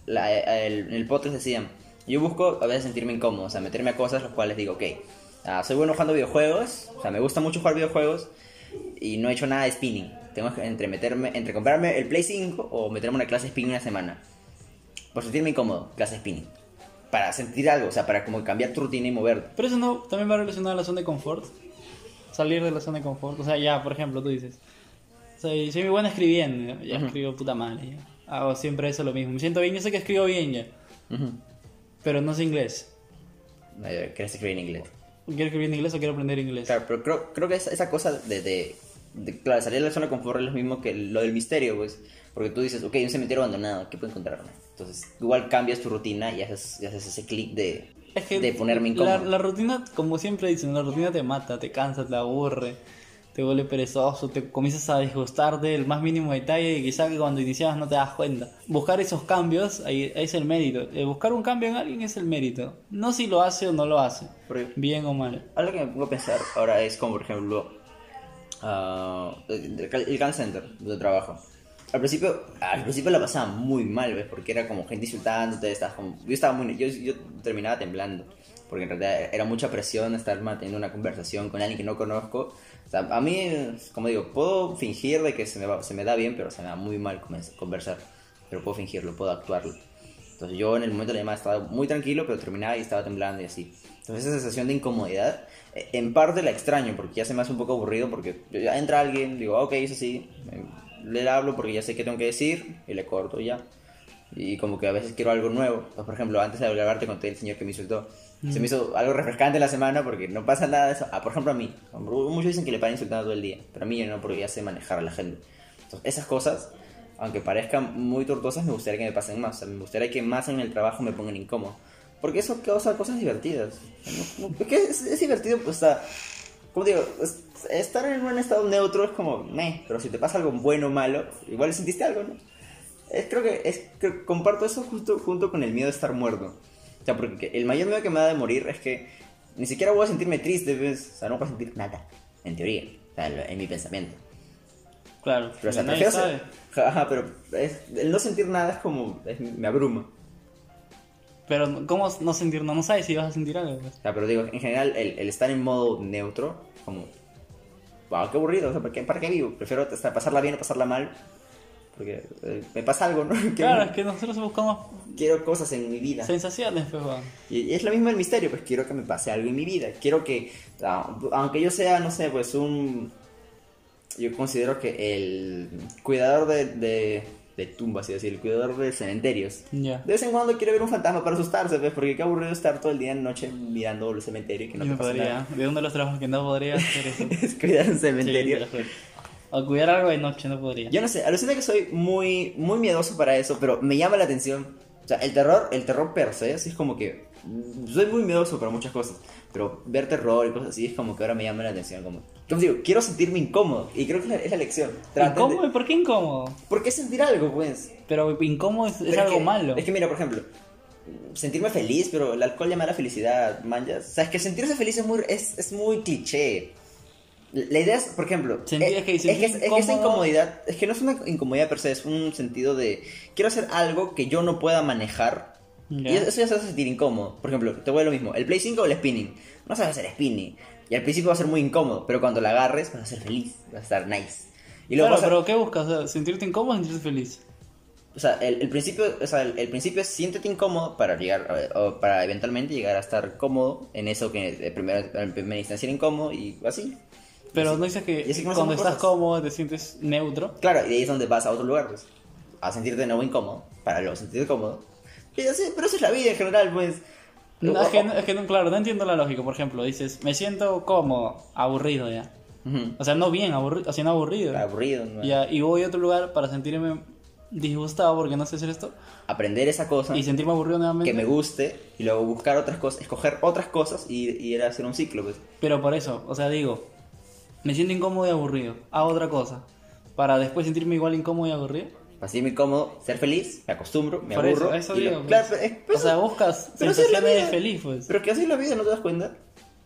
la- el- en el podcast decían, yo busco a veces sentirme incómodo, o sea, meterme a cosas las cuales digo, ok, ah, soy bueno jugando videojuegos, o sea, me gusta mucho jugar videojuegos y no he hecho nada de spinning. Tengo que entre meterme, entre comprarme el Play 5 o meterme una clase de spinning una semana. Por sentirme incómodo, clase de spinning. Para sentir algo, o sea, para como cambiar tu rutina y moverte. Pero eso no también va relacionado a la zona de confort. Salir de la zona de confort. O sea, ya, por ejemplo, tú dices, soy, soy muy bueno escribiendo, ya escribo puta madre. ya. Hago siempre eso lo mismo. Me siento bien, yo sé que escribo bien ya, pero no sé inglés. Eh, ¿Quieres escribir en inglés? ¿Quiero escribir en inglés o quiero aprender inglés? Claro, pero creo, creo que esa, esa cosa de, de, de- claro, salir de la zona de confort es lo mismo que lo del misterio, pues. Porque tú dices, ok, un cementerio abandonado, ¿qué puedo encontrarme? Entonces, igual cambias tu rutina y haces, y haces ese clic de, Es que de ponerme la, incómodo. la rutina, como siempre dicen, la rutina te mata, te cansa, te aburre, te vuelve perezoso, te comienzas a disgustarte del más mínimo detalle y quizá que cuando iniciabas no te das cuenta. Buscar esos cambios, ahí, ahí es el mérito. Eh, buscar un cambio en alguien es el mérito. No si lo hace o no lo hace, Porque bien o mal. algo que me pongo a pensar ahora es como, por ejemplo, el, el call center de trabajo. Al principio, al principio la pasaba muy mal, ¿ves? Porque era como gente insultándote, estabas como... Yo estaba muy... Yo, yo terminaba temblando. Porque en realidad era mucha presión estar manteniendo una conversación con alguien que no conozco. O sea, a mí, como digo, puedo fingir de que se me, va- se me da bien, pero se me da muy mal conversar. Pero puedo fingirlo, puedo actuarlo. Entonces yo en el momento de la llamada estaba muy tranquilo, pero terminaba y estaba temblando y así. Entonces esa sensación de incomodidad, eh, en parte la extraño, porque ya se me hace un poco aburrido, porque ya entra alguien, digo, ok, eso sí, eh, le hablo porque ya sé qué tengo que decir y le corto y ya. Y como que a veces quiero algo nuevo. Pues, por ejemplo, antes de grabarte conté el señor que me insultó. Se me hizo algo refrescante la semana porque no pasa nada de eso. Ah, por ejemplo, a mí. Muchos dicen que le paran insultando todo el día, pero a mí no, porque ya sé manejar a la gente. Entonces, esas cosas, aunque parezcan muy tortuosas, me gustaría que me pasen más. O sea, me gustaría que más en el trabajo me pongan incómodo. Porque eso causa cosas divertidas. No- no- es que es, es divertido, pues, o sea, como digo, es- estar en un estado neutro es como, meh, pero si te pasa algo bueno o malo, igual sentiste algo, ¿no? Es, creo que es, creo- comparto eso justo, junto con el miedo de estar muerto. O sea, porque el mayor miedo que me da de morir es que ni siquiera voy a sentirme triste, ¿ves? O sea, no voy a sentir nada, en teoría, o sea, en mi pensamiento. Claro, Pero, o sea, nadie sabe. Ajá, pero es- el no sentir nada es como, es- me abruma. Pero ¿cómo no sentir? No, no sabes si vas a sentir algo. pues. O sea, pero digo, en general, el, el estar en modo neutro, como, wow, qué aburrido, o sea, ¿para qué, para qué vivo? Prefiero hasta pasarla bien o pasarla mal, porque eh, me pasa algo, ¿no? Que Claro, es que nosotros buscamos Quiero cosas en mi vida. sensaciones, pues. Y es lo mismo el misterio, pues quiero que me pase algo en mi vida. Quiero que, aunque yo sea, no sé, pues un... Yo considero que el cuidador de, de, de tumbas, así decir, el cuidador de cementerios. Ya. De vez en cuando quiere ver un fantasma para asustarse, pues, porque qué aburrido estar todo el día en noche mirando el cementerio y que no Yo te podría. nada. De uno de los trabajos que no podría hacer eso. es cuidar un cementerio. O cuidar algo de noche no podría. Yo no sé, alucina que soy muy, muy miedoso para eso, pero me llama la atención. O sea, el terror, el terror per se, así es como que. mm, Soy muy miedoso para muchas cosas, pero ver terror y cosas así es como que ahora me llama la atención. Como, como digo, quiero sentirme incómodo, y creo que es la, es la lección. Traten de- ¿Incómodo? ¿Por qué incómodo? ¿Por qué sentir algo, pues? Pero incómodo es, es Pero algo que- malo. Es que mira, por ejemplo, sentirme feliz, pero el alcohol llama a la felicidad, manjas. O sea, es que sentirse feliz es muy, es, es muy cliché. La idea es, por ejemplo, eh, es que es, que, es, sentir que esa incomodidad, es que no es una incomodidad per se, es un sentido de quiero hacer algo que yo no pueda manejar. Y eso ya se hace sentir incómodo. Por ejemplo, te voy a lo mismo, el Play 5 o el spinning. No sabes hacer spinning. Y al principio va a ser muy incómodo, pero cuando la agarres vas a ser feliz, vas a estar nice. Y luego Claro, a- pero ¿qué buscas? ¿Sentirte incómodo o sentirte feliz? o sea, el, el principio, o sea, el, el principio es siéntete incómodo para llegar, o para eventualmente llegar a estar cómodo en eso que de primera, en primera instancia era incómodo y así. Pero así- no dices que cuando estás cosas. cómodo te sientes neutro. Claro, y de ahí es donde vas a otro lugar, pues, a sentirte de nuevo incómodo, para luego sentirte cómodo. Así, pero eso es la vida en general, pues. No, es, que, no- es que no, claro, no entiendo la lógica. Por ejemplo, dices, me siento cómodo, aburrido ya. Ujú. O sea, no bien, aburrido, o sea, no aburrido. Aburrido, ¿no? Ya, y voy a otro lugar para sentirme disgustado porque no sé hacer esto. Aprender esa cosa Y sentirme aburrido nuevamente. que me guste y luego buscar otras cosas, escoger otras cosas y, y ir a hacer un ciclo, pues. Pero por eso, o sea, digo, me siento incómodo y aburrido. Hago otra cosa. Para después sentirme igual incómodo y aburrido. Para sentirme cómodo, ser feliz, me acostumbro, me Por aburro. eso, eso y lo- digo. pues. Claro, pero, es- pero o sea, buscas pero sensaciones de feliz, pues. Pero que así es la vida, ¿no te das cuenta?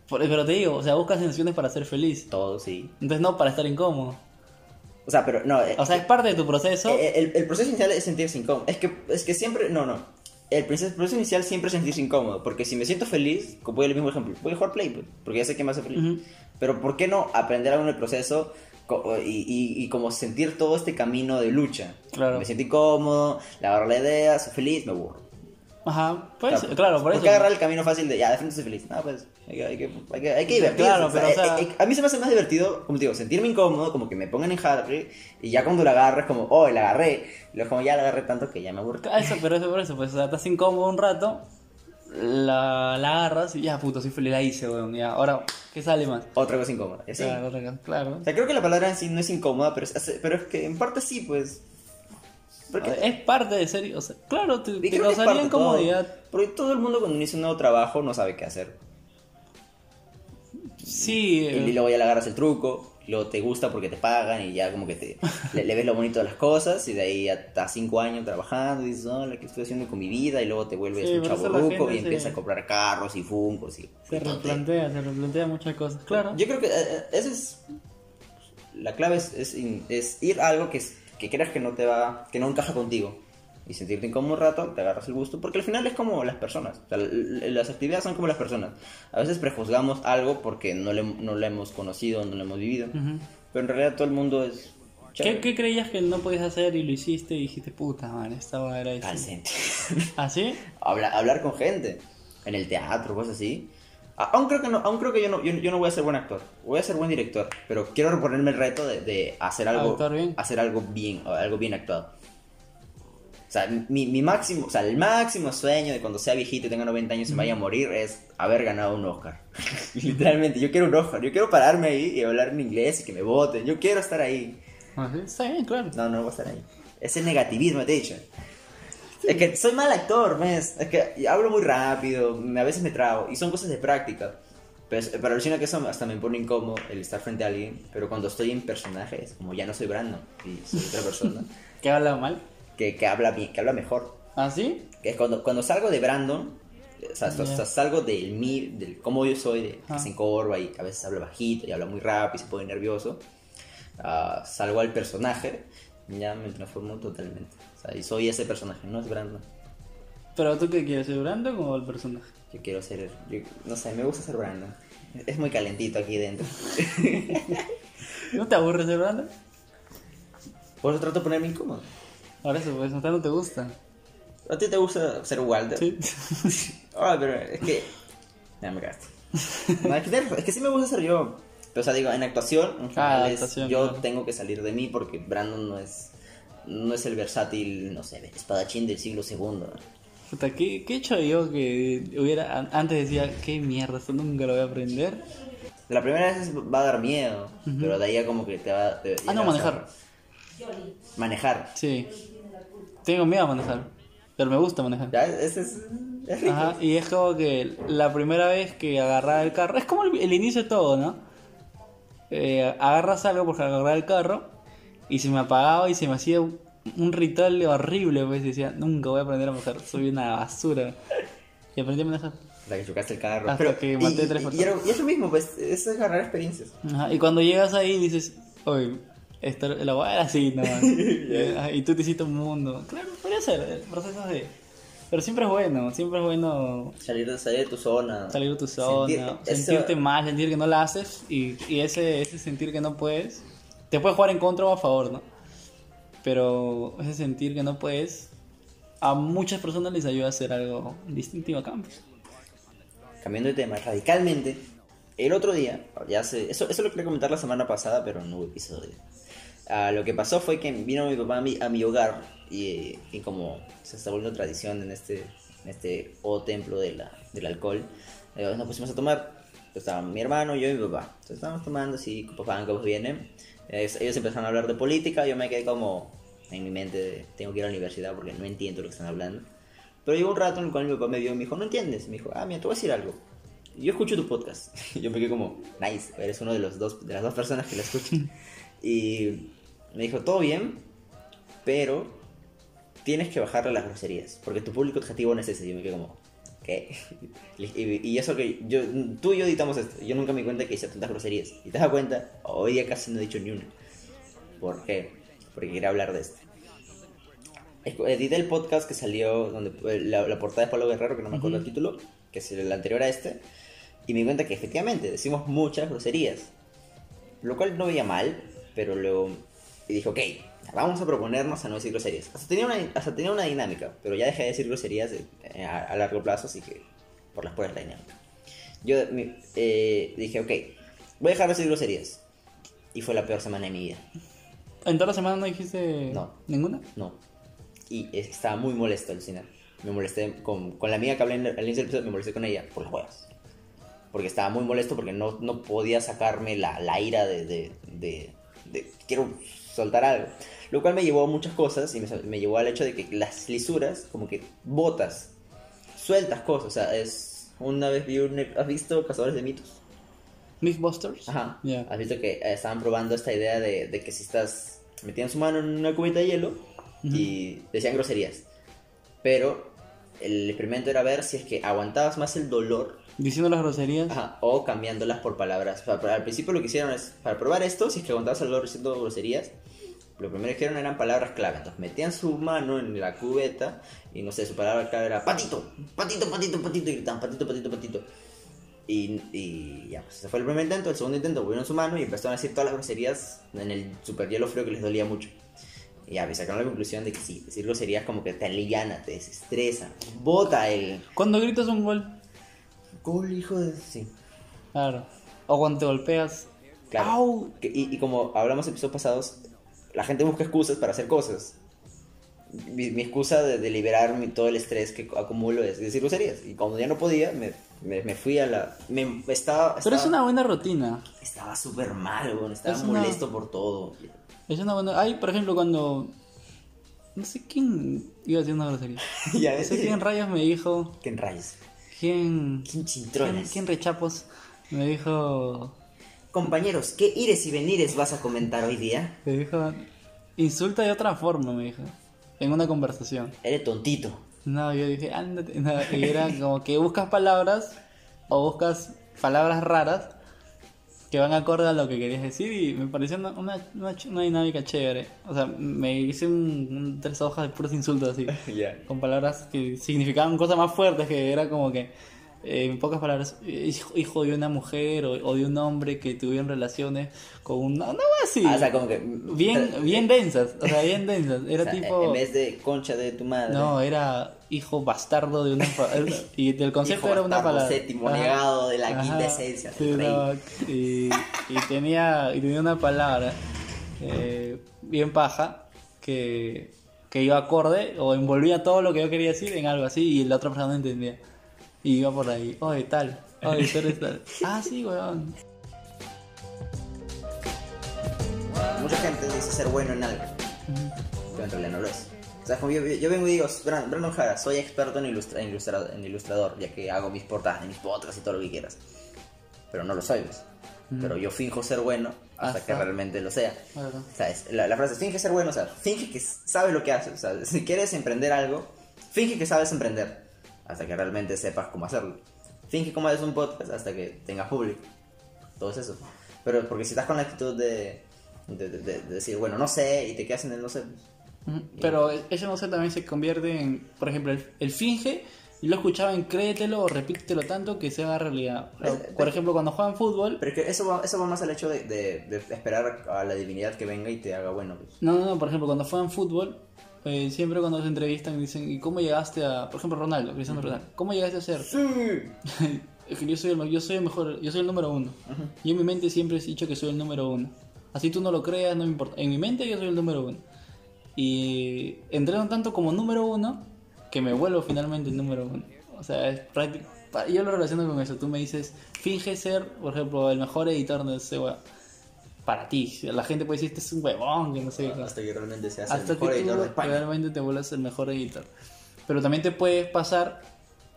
Por- pero te digo, o sea, buscas sensaciones para ser feliz. Todo, sí. Entonces no para estar incómodo. O sea, pero no. eh, O sea, es parte de tu proceso. eh, el, el proceso inicial es sentirse incómodo. Es que, es que siempre. No, no. El proceso, el inicial siempre es sentirse incómodo. Porque si me siento feliz, como voy al mismo ejemplo, voy a jugar Play, pues, porque ya sé que me hace feliz. Ujú. Pero ¿por qué no aprender algo en el proceso y, y, y como sentir todo este camino de lucha? Claro. Me siento incómodo, le agarro la idea, soy feliz, me aburro. Ajá, pues, Claro, claro, por ¿Por eso. qué agarrar el camino fácil de ya, de frente soy feliz? No, pues hay que, hay que, hay que, hay que divertirse. Claro, o sea, pero, o eh, sea- eh, a mí se me hace más divertido, como te digo, sentirme incómodo, como que me pongan en jaque y ya cuando la agarres, como, oh, la agarré. Y luego, como ya la agarré tanto que ya me aburro. Ah, Eso, pero eso por eso, pues, o sea, estás incómodo un rato, la, la agarras y ya, puto, soy feliz, la hice, weón, ya, ahora, ¿qué sale más? Otra cosa incómoda. y así. Claro, otra- claro. O sea, creo que la palabra en sí no es incómoda, pero es, pero es que en parte sí, pues. Porque, Es parte de ser, o sea, claro, te, te causaría de todo. incomodidad. Porque todo el mundo cuando inicia un nuevo trabajo no sabe qué hacer. Sí, Y eh, luego ya le agarras el truco, luego te gusta porque te pagan y ya como que te, le, le ves lo bonito de las cosas y de ahí hasta cinco años trabajando y dices, hola, ¿qué estoy haciendo con mi vida? Y luego te vuelves Sí, un por eso chavo la ruco gente y empiezas a comprar carros y funcos y... se replantea, se replantea muchas cosas. Claro. Yo creo que eh, eh, esa es... La clave es, es, ir a algo que, es- que creas que no te va... que no encaja contigo. Y sentirte incómodo un rato, te agarras el gusto. Porque al final es como las personas. O sea, las actividades son como las personas. A veces prejuzgamos algo porque no, le, no lo hemos conocido, no lo hemos vivido. Ujú. Pero en realidad todo el mundo es... ¿Qué, qué creías que no podías hacer y lo hiciste y dijiste, puta madre, esta va era Al eso? centro. ¿Ah, sí? Habla- hablar con gente. En el teatro, cosas así. Aún creo que, no, aún creo que yo, no, yo, yo no voy a ser buen actor. Voy a ser buen director. Pero quiero ponerme el reto de, de hacer algo... Hacer algo bien, algo bien actuado. O sea, mi, mi máximo, o sea, el máximo sueño de cuando sea viejito y tenga 90 años y me vaya a morir es haber ganado un Oscar. Literalmente, yo quiero un Oscar. Yo quiero pararme ahí y hablar en inglés y que me voten. Yo quiero estar ahí. ¿Ah, sí? Está bien, claro. No, no voy a estar ahí. Ese negativismo, te he dicho. Es que soy mal actor, ¿ves? Es que hablo muy rápido, a veces me trago, y son cosas de práctica. Pero, pero alucina que eso hasta me pone incómodo el estar frente a alguien, pero cuando estoy en personajes, como ya no soy Brandon, y soy otra persona, ¿Qué habla mal? Que, que habla que habla mejor. ¿Ah, sí? Que es cuando, cuando salgo de Brandon, o sea, Ya. o sea, salgo del mí, del cómo yo soy, de que Ah. se encorva y a veces habla bajito y habla muy rápido y se pone nervioso. ah, salgo al personaje, ya me transformo totalmente. O sea, y soy ese personaje, no es Brandon. ¿Pero tú qué quieres, ser Brandon o el personaje? Yo quiero ser, yo- no sé, me gusta ser Brandon. Es muy calentito aquí dentro. ¿No te aburres ser Brandon? Por eso trato de ponerme incómodo. Ahora eso, pues, no te gusta. ¿A ti te gusta ser Walter? Sí. Ah, pero es que. Ya me cagaste. No, es, que, es que sí me gusta ser yo. Pero, o sea, digo, en actuación, en general, es- actuación, yo claro. tengo que salir de mí porque Brandon no es. No es el versátil, no sé, espadachín del siglo segundo. Puta, ¿qué, ¿qué he hecho yo que hubiera... an- Antes decía, qué mierda, esto nunca lo voy a aprender? La primera vez va a dar miedo, pero de ahí ya como que te va. te- Ah, no, vas a- manejar. Manejar. Sí. Tengo miedo a manejar. Pero me gusta manejar. Ya, ese es. Es rico. Ajá, y es como que la primera vez que agarraba el carro, es como el, el inicio de todo, ¿no? Eh, agarras algo por agarrar el carro y se me apagaba y se me hacía un, un ritual horrible, pues decía, nunca voy a aprender a manejar, soy una basura. Y aprendí a manejar. La que chocaste el carro. Hasta pero, que y- maté y, tres y, personas. era- y es lo mismo, pues, es agarrar experiencias. Ajá, y cuando llegas ahí dices, oye, esto, la voy a ver así, ¿no? y, ajá, y tú te hiciste un mundo. Claro, podría ser, el proceso de... Pero siempre es bueno, siempre es bueno Salir de, salir de tu zona. salir de tu zona, Sentir- eso- sentirte mal, sentir que no la haces y, y ese, ese sentir que no puedes, te puede jugar en contra o a favor, ¿no? Pero ese sentir que no puedes, a muchas personas les ayuda a hacer algo distintivo a cambio. Cambiando de tema radicalmente, el otro día, ya sé, eso, eso lo quería comentar la semana pasada, pero no hubo episodio. Ah, lo que pasó fue que vino mi papá a mi, a mi hogar y, y como se está volviendo tradición en este, en este o templo de la, del alcohol, eh, nos pusimos a tomar. Estaba mi hermano, yo y mi papá. Entonces estábamos tomando así, papá, cómo vienen. ellos empezaron a hablar de política, yo me quedé como en mi mente, de, tengo que ir a la universidad porque no entiendo lo que están hablando. Pero llegó un rato en el cual mi papá me vio y me dijo, ¿no entiendes? Me dijo, ah, mira, te voy a decir algo. Yo escucho tu podcast. Yo me quedé como, nice, eres uno de, los dos, de las dos personas que lo escuchan. y me dijo, todo bien, pero tienes que bajarle las groserías, porque tu público objetivo no es ese. Y yo me quedé como, ¿qué? y, y eso que yo, tú y yo editamos esto, yo nunca me di cuenta que hice tantas groserías. Y te das cuenta, hoy día casi no he dicho ni una. ¿Por qué? Porque quería hablar de esto. Edité el podcast que salió, donde eh, la, la portada de Pablo Guerrero, que no me acuerdo el título, que es el anterior a este, y me di cuenta que efectivamente decimos muchas groserías, lo cual no veía mal, pero luego y dije, ok, vamos a proponernos a no decir groserías. Hasta tenía una, hasta tenía una dinámica, pero ya dejé de decir groserías eh, a, a largo plazo, así que por las puertas la dinámica. Yo eh, dije, ok, voy a dejar de decir groserías. Y fue la peor semana de mi vida. ¿En toda la semana no dijiste No. ninguna? No. Y es- estaba muy molesto al final. Me molesté con, con la amiga que hablé en el- al inicio del episodio, me molesté con ella por las huevas. Porque estaba muy molesto porque no, no podía sacarme la, la ira de, de, de- de- Quiero soltar algo. Lo cual me llevó a muchas cosas y me, me llevó al hecho de que las lisuras, como que botas, sueltas cosas. O sea, es... Una vez vi un... ¿Has visto Cazadores de Mitos? Mythbusters. Ajá. Ya. Has visto que estaban probando esta idea de, de que si estás. metían su mano en una cubeta de hielo y decían groserías. Pero el experimento era ver si es que aguantabas más el dolor Diciendo las groserías. ajá, o cambiándolas por palabras. O sea, al principio lo que hicieron es, para probar esto, si es que aguantabas dolor diciendo groserías, lo primero que hicieron eran palabras clave. Entonces metían su mano en la cubeta y no sé, su palabra clave era patito, patito, patito, patito, y gritaban patito, patito, patito. Y, y ya, pues ese fue el primer intento. El segundo intento volvieron su mano y empezaron a decir todas las groserías en el super hielo frío que les dolía mucho. Y ya, pues sacaron la conclusión de que sí, decir groserías como que te aliviana, te desestresa, bota el. Cuando gritas un gol. Gol, hijo de. Sí. Claro. O cuando te golpeas. Claro. ¡Au! Que- y, y como hablamos en episodios pasados, la gente busca excusas para hacer cosas. Mi, mi excusa de, de liberar mi- todo el estrés que acumulo es decir groserías. Y cuando ya no podía, me, me, me fui a la... Me, estaba Pero es estaba- una buena rutina. Estaba súper mal, weón, Estaba Es una- molesto por todo. Es una buena. Hay, por ejemplo, cuando. No sé quién iba a decir una grosería. ya No ves. sé quién rayos me dijo. ¿Quién rayos? ¿Quién. ¿Quién ¿Quién, chintrones? quién rechapos? Me dijo. Compañeros, ¿qué ires y venires vas a comentar hoy día? Me dijo. Insulta de otra forma, me dijo. En una conversación. Eres tontito. No, yo dije, ándate. No, y era como que buscas palabras o buscas palabras raras que van acorde a lo que querías decir y me pareció una, una, una dinámica chévere. O sea, me hice un, un tres hojas de puros insultos así, Ya. con palabras que significaban cosas más fuertes, que era como que, eh, en pocas palabras, hijo, hijo de una mujer o, o de un hombre que tuvieron relaciones con una... No, así. Ah, o sea, como que... bien, bien densas, o sea, bien densas. Era O sea, tipo... En vez de concha de tu madre. No, era hijo bastardo de una y el concepto Hijo era una palabra. séptimo Ajá. negado de la Ajá. quinta esencia del Sí, rey. no, y, y tenía y tenía una palabra eh, bien paja que, que iba acorde o envolvía todo lo que yo quería decir en algo así y la otra persona no entendía. Y iba por ahí, oye, tal, oye, tú eres tal. Ah, sí, weón. Mucha gente dice ser bueno en algo, pero en realidad no lo es. O sea, como yo, yo vengo y digo, Brandon, Jara, soy experto en, ilustra- en ilustrador, en ilustrador, ya que hago mis portadas, mis podcasts y todo lo que quieras. Pero no lo soy, ¿ves? Pero yo finjo ser bueno hasta, Hasta- que realmente lo sea. Claro. O sea, es- la, la frase finge ser bueno, o sea, finge que sabes lo que haces. O sea, si quieres emprender algo, finge que sabes emprender hasta que realmente sepas cómo hacerlo. Finge cómo haces un podcast hasta que tengas público. Todo es eso. Pero porque si estás con la actitud de, de, de- de- de decir, bueno, no sé, y te quedas en el no sé. Pero eso no sé, también se convierte en, por ejemplo, el, el finge, yo lo escuchaba en créetelo o repítetelo tanto que se haga realidad. O sea, Es- por ejemplo, cuando juegan fútbol, Pero es que eso va, eso va más al hecho de, de- de esperar a la divinidad que venga y te haga bueno. pues. no, no, no, por ejemplo, cuando juegan fútbol, eh, siempre cuando se entrevistan dicen, ¿y cómo llegaste a, por ejemplo, Ronaldo, Cristiano Ronaldo, ¿cómo llegaste a ser? Que yo soy, el, yo soy el mejor, yo soy el número uno. Yo en mi mente siempre he dicho que soy el número uno. Así tú no lo creas, no me importa. En mi mente yo soy el número uno. Y entreno tanto como número uno que me vuelvo finalmente el número uno. O sea, es práctico. Yo lo relaciono con eso. Tú me dices, finge ser, por ejemplo, el mejor editor de ese web. Para ti. La gente puede decir, este es un huevón, que no sé qué. Hasta que realmente se hace Hasta el mejor que editor tú de España. realmente te vuelvas el mejor editor. Pero también te puede pasar,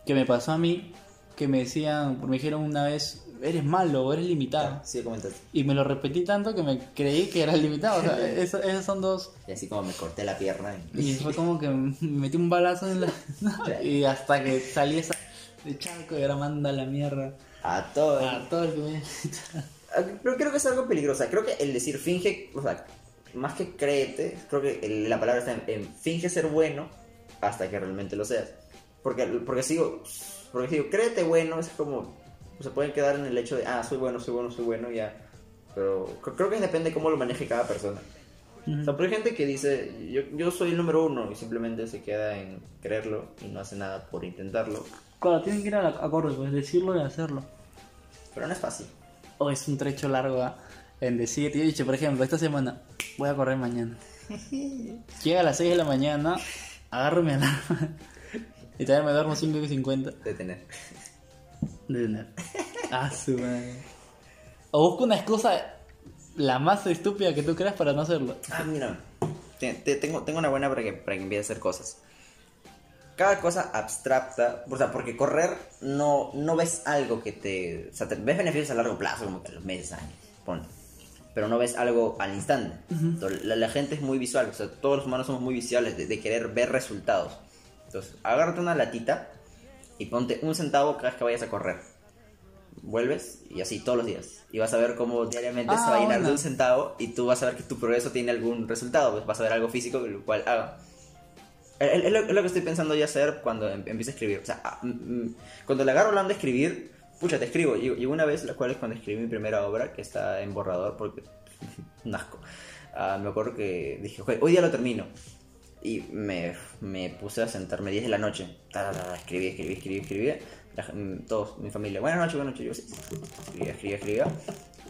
que me pasó a mí, que me decían, me dijeron una vez, eres malo eres limitado. Sí, comentaste. Y me lo repetí tanto que me creí que era limitado. O sea, eso- esos son dos. Y así como me corté la pierna. y- Y fue como que me metí un balazo en la. y hasta que salí esa de charco y ahora manda la mierda A todo. a todo el que me. Ah, Pero creo que es algo peligroso. Creo que el decir finge, o sea, más que créete, creo que el- la palabra está en, en finge ser bueno hasta que realmente lo seas. Porque, porque sigo, porque sigo, créete bueno, es como, se pueden quedar en el hecho de, ah, soy bueno, soy bueno, soy bueno, ya. Pero cre- creo que depende de cómo lo maneje cada persona. O sea, pero hay gente que dice, yo, yo soy el número uno y simplemente se queda en creerlo y no hace nada por intentarlo. Claro, tienen que ir a la acorde, pues decirlo y hacerlo. Pero no es fácil. O es un trecho largo ¿ah? en decir, yo he dicho, por ejemplo, esta semana voy a correr mañana. Llega a las 6 de la mañana, agarro mi alarma y todavía me duermo 5 y 50 De tener. De tener. Ah, su madre. O busco una excusa la más estúpida que tú creas para no hacerlo. Ah, mira. Te- te- tengo, tengo una buena para que, para que empiece a hacer cosas. cada cosa abstracta, o sea, porque correr no, no ves algo que te, o sea, te ves beneficios a largo plazo, como que los meses, años, ponle. Pero no ves algo al instante. Entonces, la, la gente es muy visual, o sea, todos los humanos somos muy visuales de, de querer ver resultados. Entonces, agárrate una latita y ponte un centavo cada vez que vayas a correr. Vuelves y así todos los días. Y vas a ver cómo diariamente Ah, se va a llenar de un centavo y tú vas a ver que tu progreso tiene algún resultado. Pues vas a ver algo físico, lo cual haga. Es lo, que estoy pensando ya hacer cuando em- empiece a escribir. O sea, ah, mm, mm, cuando le agarro hablando de escribir, pucha, te escribo. Y, y una vez, la cual es cuando escribí mi primera obra, que está en borrador, porque un asco. Ah, me acuerdo que dije, "Ok, hoy día lo termino. Y me, me puse a sentarme 10 de la noche. Escribí, escribí, escribí, escribí. La gen- todos, mi familia, buenas noches, buenas noches. Yo, sí, escribía, escribía, escribía.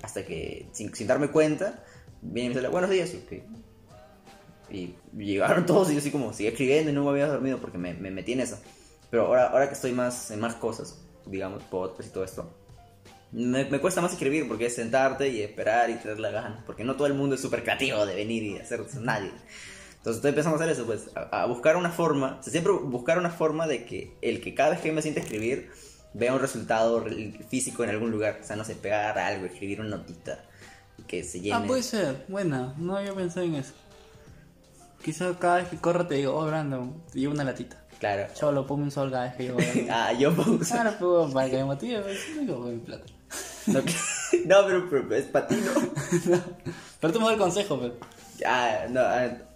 Hasta que, sin, sin darme cuenta, viene y me sale, buenos días. Y, ok. Y llegaron todos y yo así como, sigue escribiendo y no me había dormido porque me, me metí en eso. Pero ahora, ahora que estoy más en más cosas, digamos, podcast y todo esto, me, me cuesta más escribir porque es sentarte y esperar y tener la ganas. Porque no todo el mundo es súper creativo de venir y hacer nadie. Entonces estoy empezando a hacer eso, pues, a, a buscar una forma, o sea, siempre buscar una forma de que el que cada vez que me siente escribir vea un resultado re- físico en algún lugar. O sea, no sé, pegar algo, escribir una notita que se llene. Ah, puede ser. Buena. No había pensado en eso. Quizás cada vez que corro te digo, oh, Brandon, te llevo una latita. Claro. Chavo, ponme un sol cada vez que llevo Ah, yo pongo... Claro, pues, para que me motive, pues, digo, mi plata. No, pero, pero es ti, ¿no? Pero tú me das el consejo, pues. Ah, no,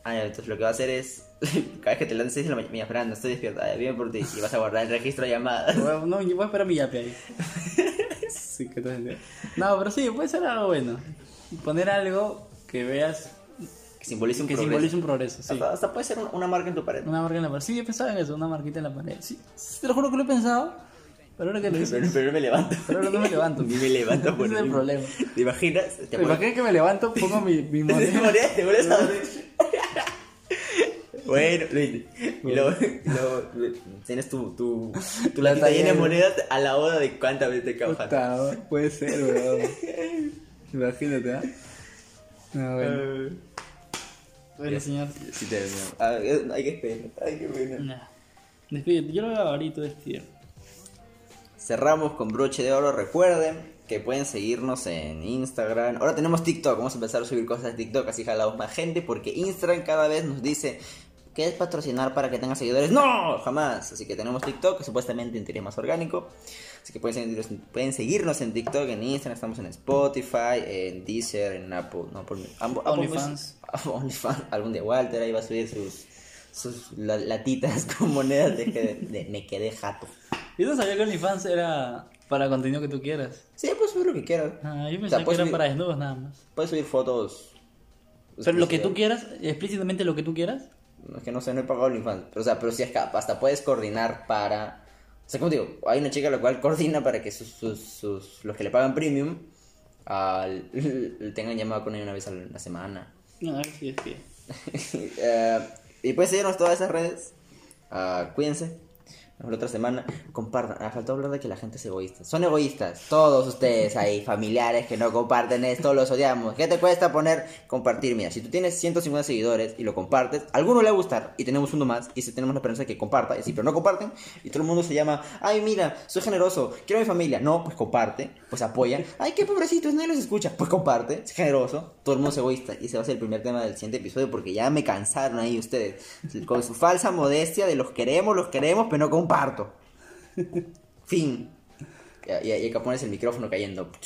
ah, entonces lo que va a hacer es, cada vez que te levantes 6 de la mañana, mira, Fernando, estoy despierta, ah, bien por ti, y vas a guardar el registro de llamadas. Bueno, No, yo voy a esperar mi yape ahí. Sí, que te No, pero sí, puede ser algo bueno. Poner algo que veas Que simbolice un que progreso. simbolice un progreso, sí. Hasta, hasta puede ser una, una marca en tu pared. Una marca en la pared. Sí, he pensado en eso, una marquita en la pared. Sí, te lo juro que lo he pensado, pero ahora que lo Pero, dices, pero me levanto. pero ahora no me levanto. Ni me levanto por Ese es el problema. ¿Te imaginas? Te ¿Te imaginas que me levanto, pongo mi, mi Te moneda? te a dormir. Bueno, luego tienes tu, tu, tu La llena de monedas a la hora de cuántas veces te cajas. Puta, puede ser, weón. Imagínate, ¿ah? No, bueno. Bueno, señor. Sí, te ah, eh, Hay que esperar. Ay, qué bueno. Nah. Despídete, yo lo veo ahorita despídete. Cerramos con broche de oro. Recuerden que pueden seguirnos en Instagram. Ahora tenemos TikTok. Vamos a empezar a subir cosas de TikTok. Así jalamos más gente. Porque Instagram cada vez nos dice. ¿Quieres patrocinar para que tengas seguidores? ¡No! Jamás. Así que tenemos TikTok, que supuestamente en teoría es más orgánico. Así que pueden seguirnos, pueden seguirnos en TikTok, en Instagram, estamos en Spotify, en Deezer, en Apple. No, por, Apple- OnlyFans. OnlyFans. Algún día Walter ahí va a subir sus, sus la- latitas con monedas de, que de- me quedé jato. Yo no sabía que OnlyFans era para contenido que tú quieras. Sí, puedes subir lo que quieras. Ah, yo O pensaba sea, que era subir- para desnudos nada más. Puedes subir fotos. Pero lo que tú quieras, explícitamente lo que tú quieras. Es que no sé, no he pagado OnlyFans. Pero, o sea, pero sí es capaz. Hasta puedes coordinar para. O sea, como digo, hay una chica la cual coordina para que sus, sus, sus- los que le pagan premium al- tengan llamado con ella una vez a la semana. No, si es que. Eh, y pueden seguirnos todas esas redes. Ah, cuídense. La otra semana. Compartan. Ah, faltó hablar de que la gente es egoísta. Son egoístas. Todos ustedes ahí, familiares que no comparten esto, los odiamos. ¿Qué te cuesta poner compartir? Mira, si tú tienes 150 seguidores y lo compartes, a alguno le va a gustar y tenemos uno más y si tenemos la esperanza de que comparta, y así, pero no comparten y todo el mundo se llama, ay, mira, soy generoso, quiero a mi familia. No, pues comparte, pues apoya. Ay, qué pobrecitos, nadie los escucha. Pues comparte, es generoso, todo el mundo es egoísta. Y ese va a ser el primer tema del siguiente episodio porque ya me cansaron ahí ustedes. Con su falsa modestia de los queremos, los queremos, pero no parto fin. Y, y acá pones el micrófono cayendo.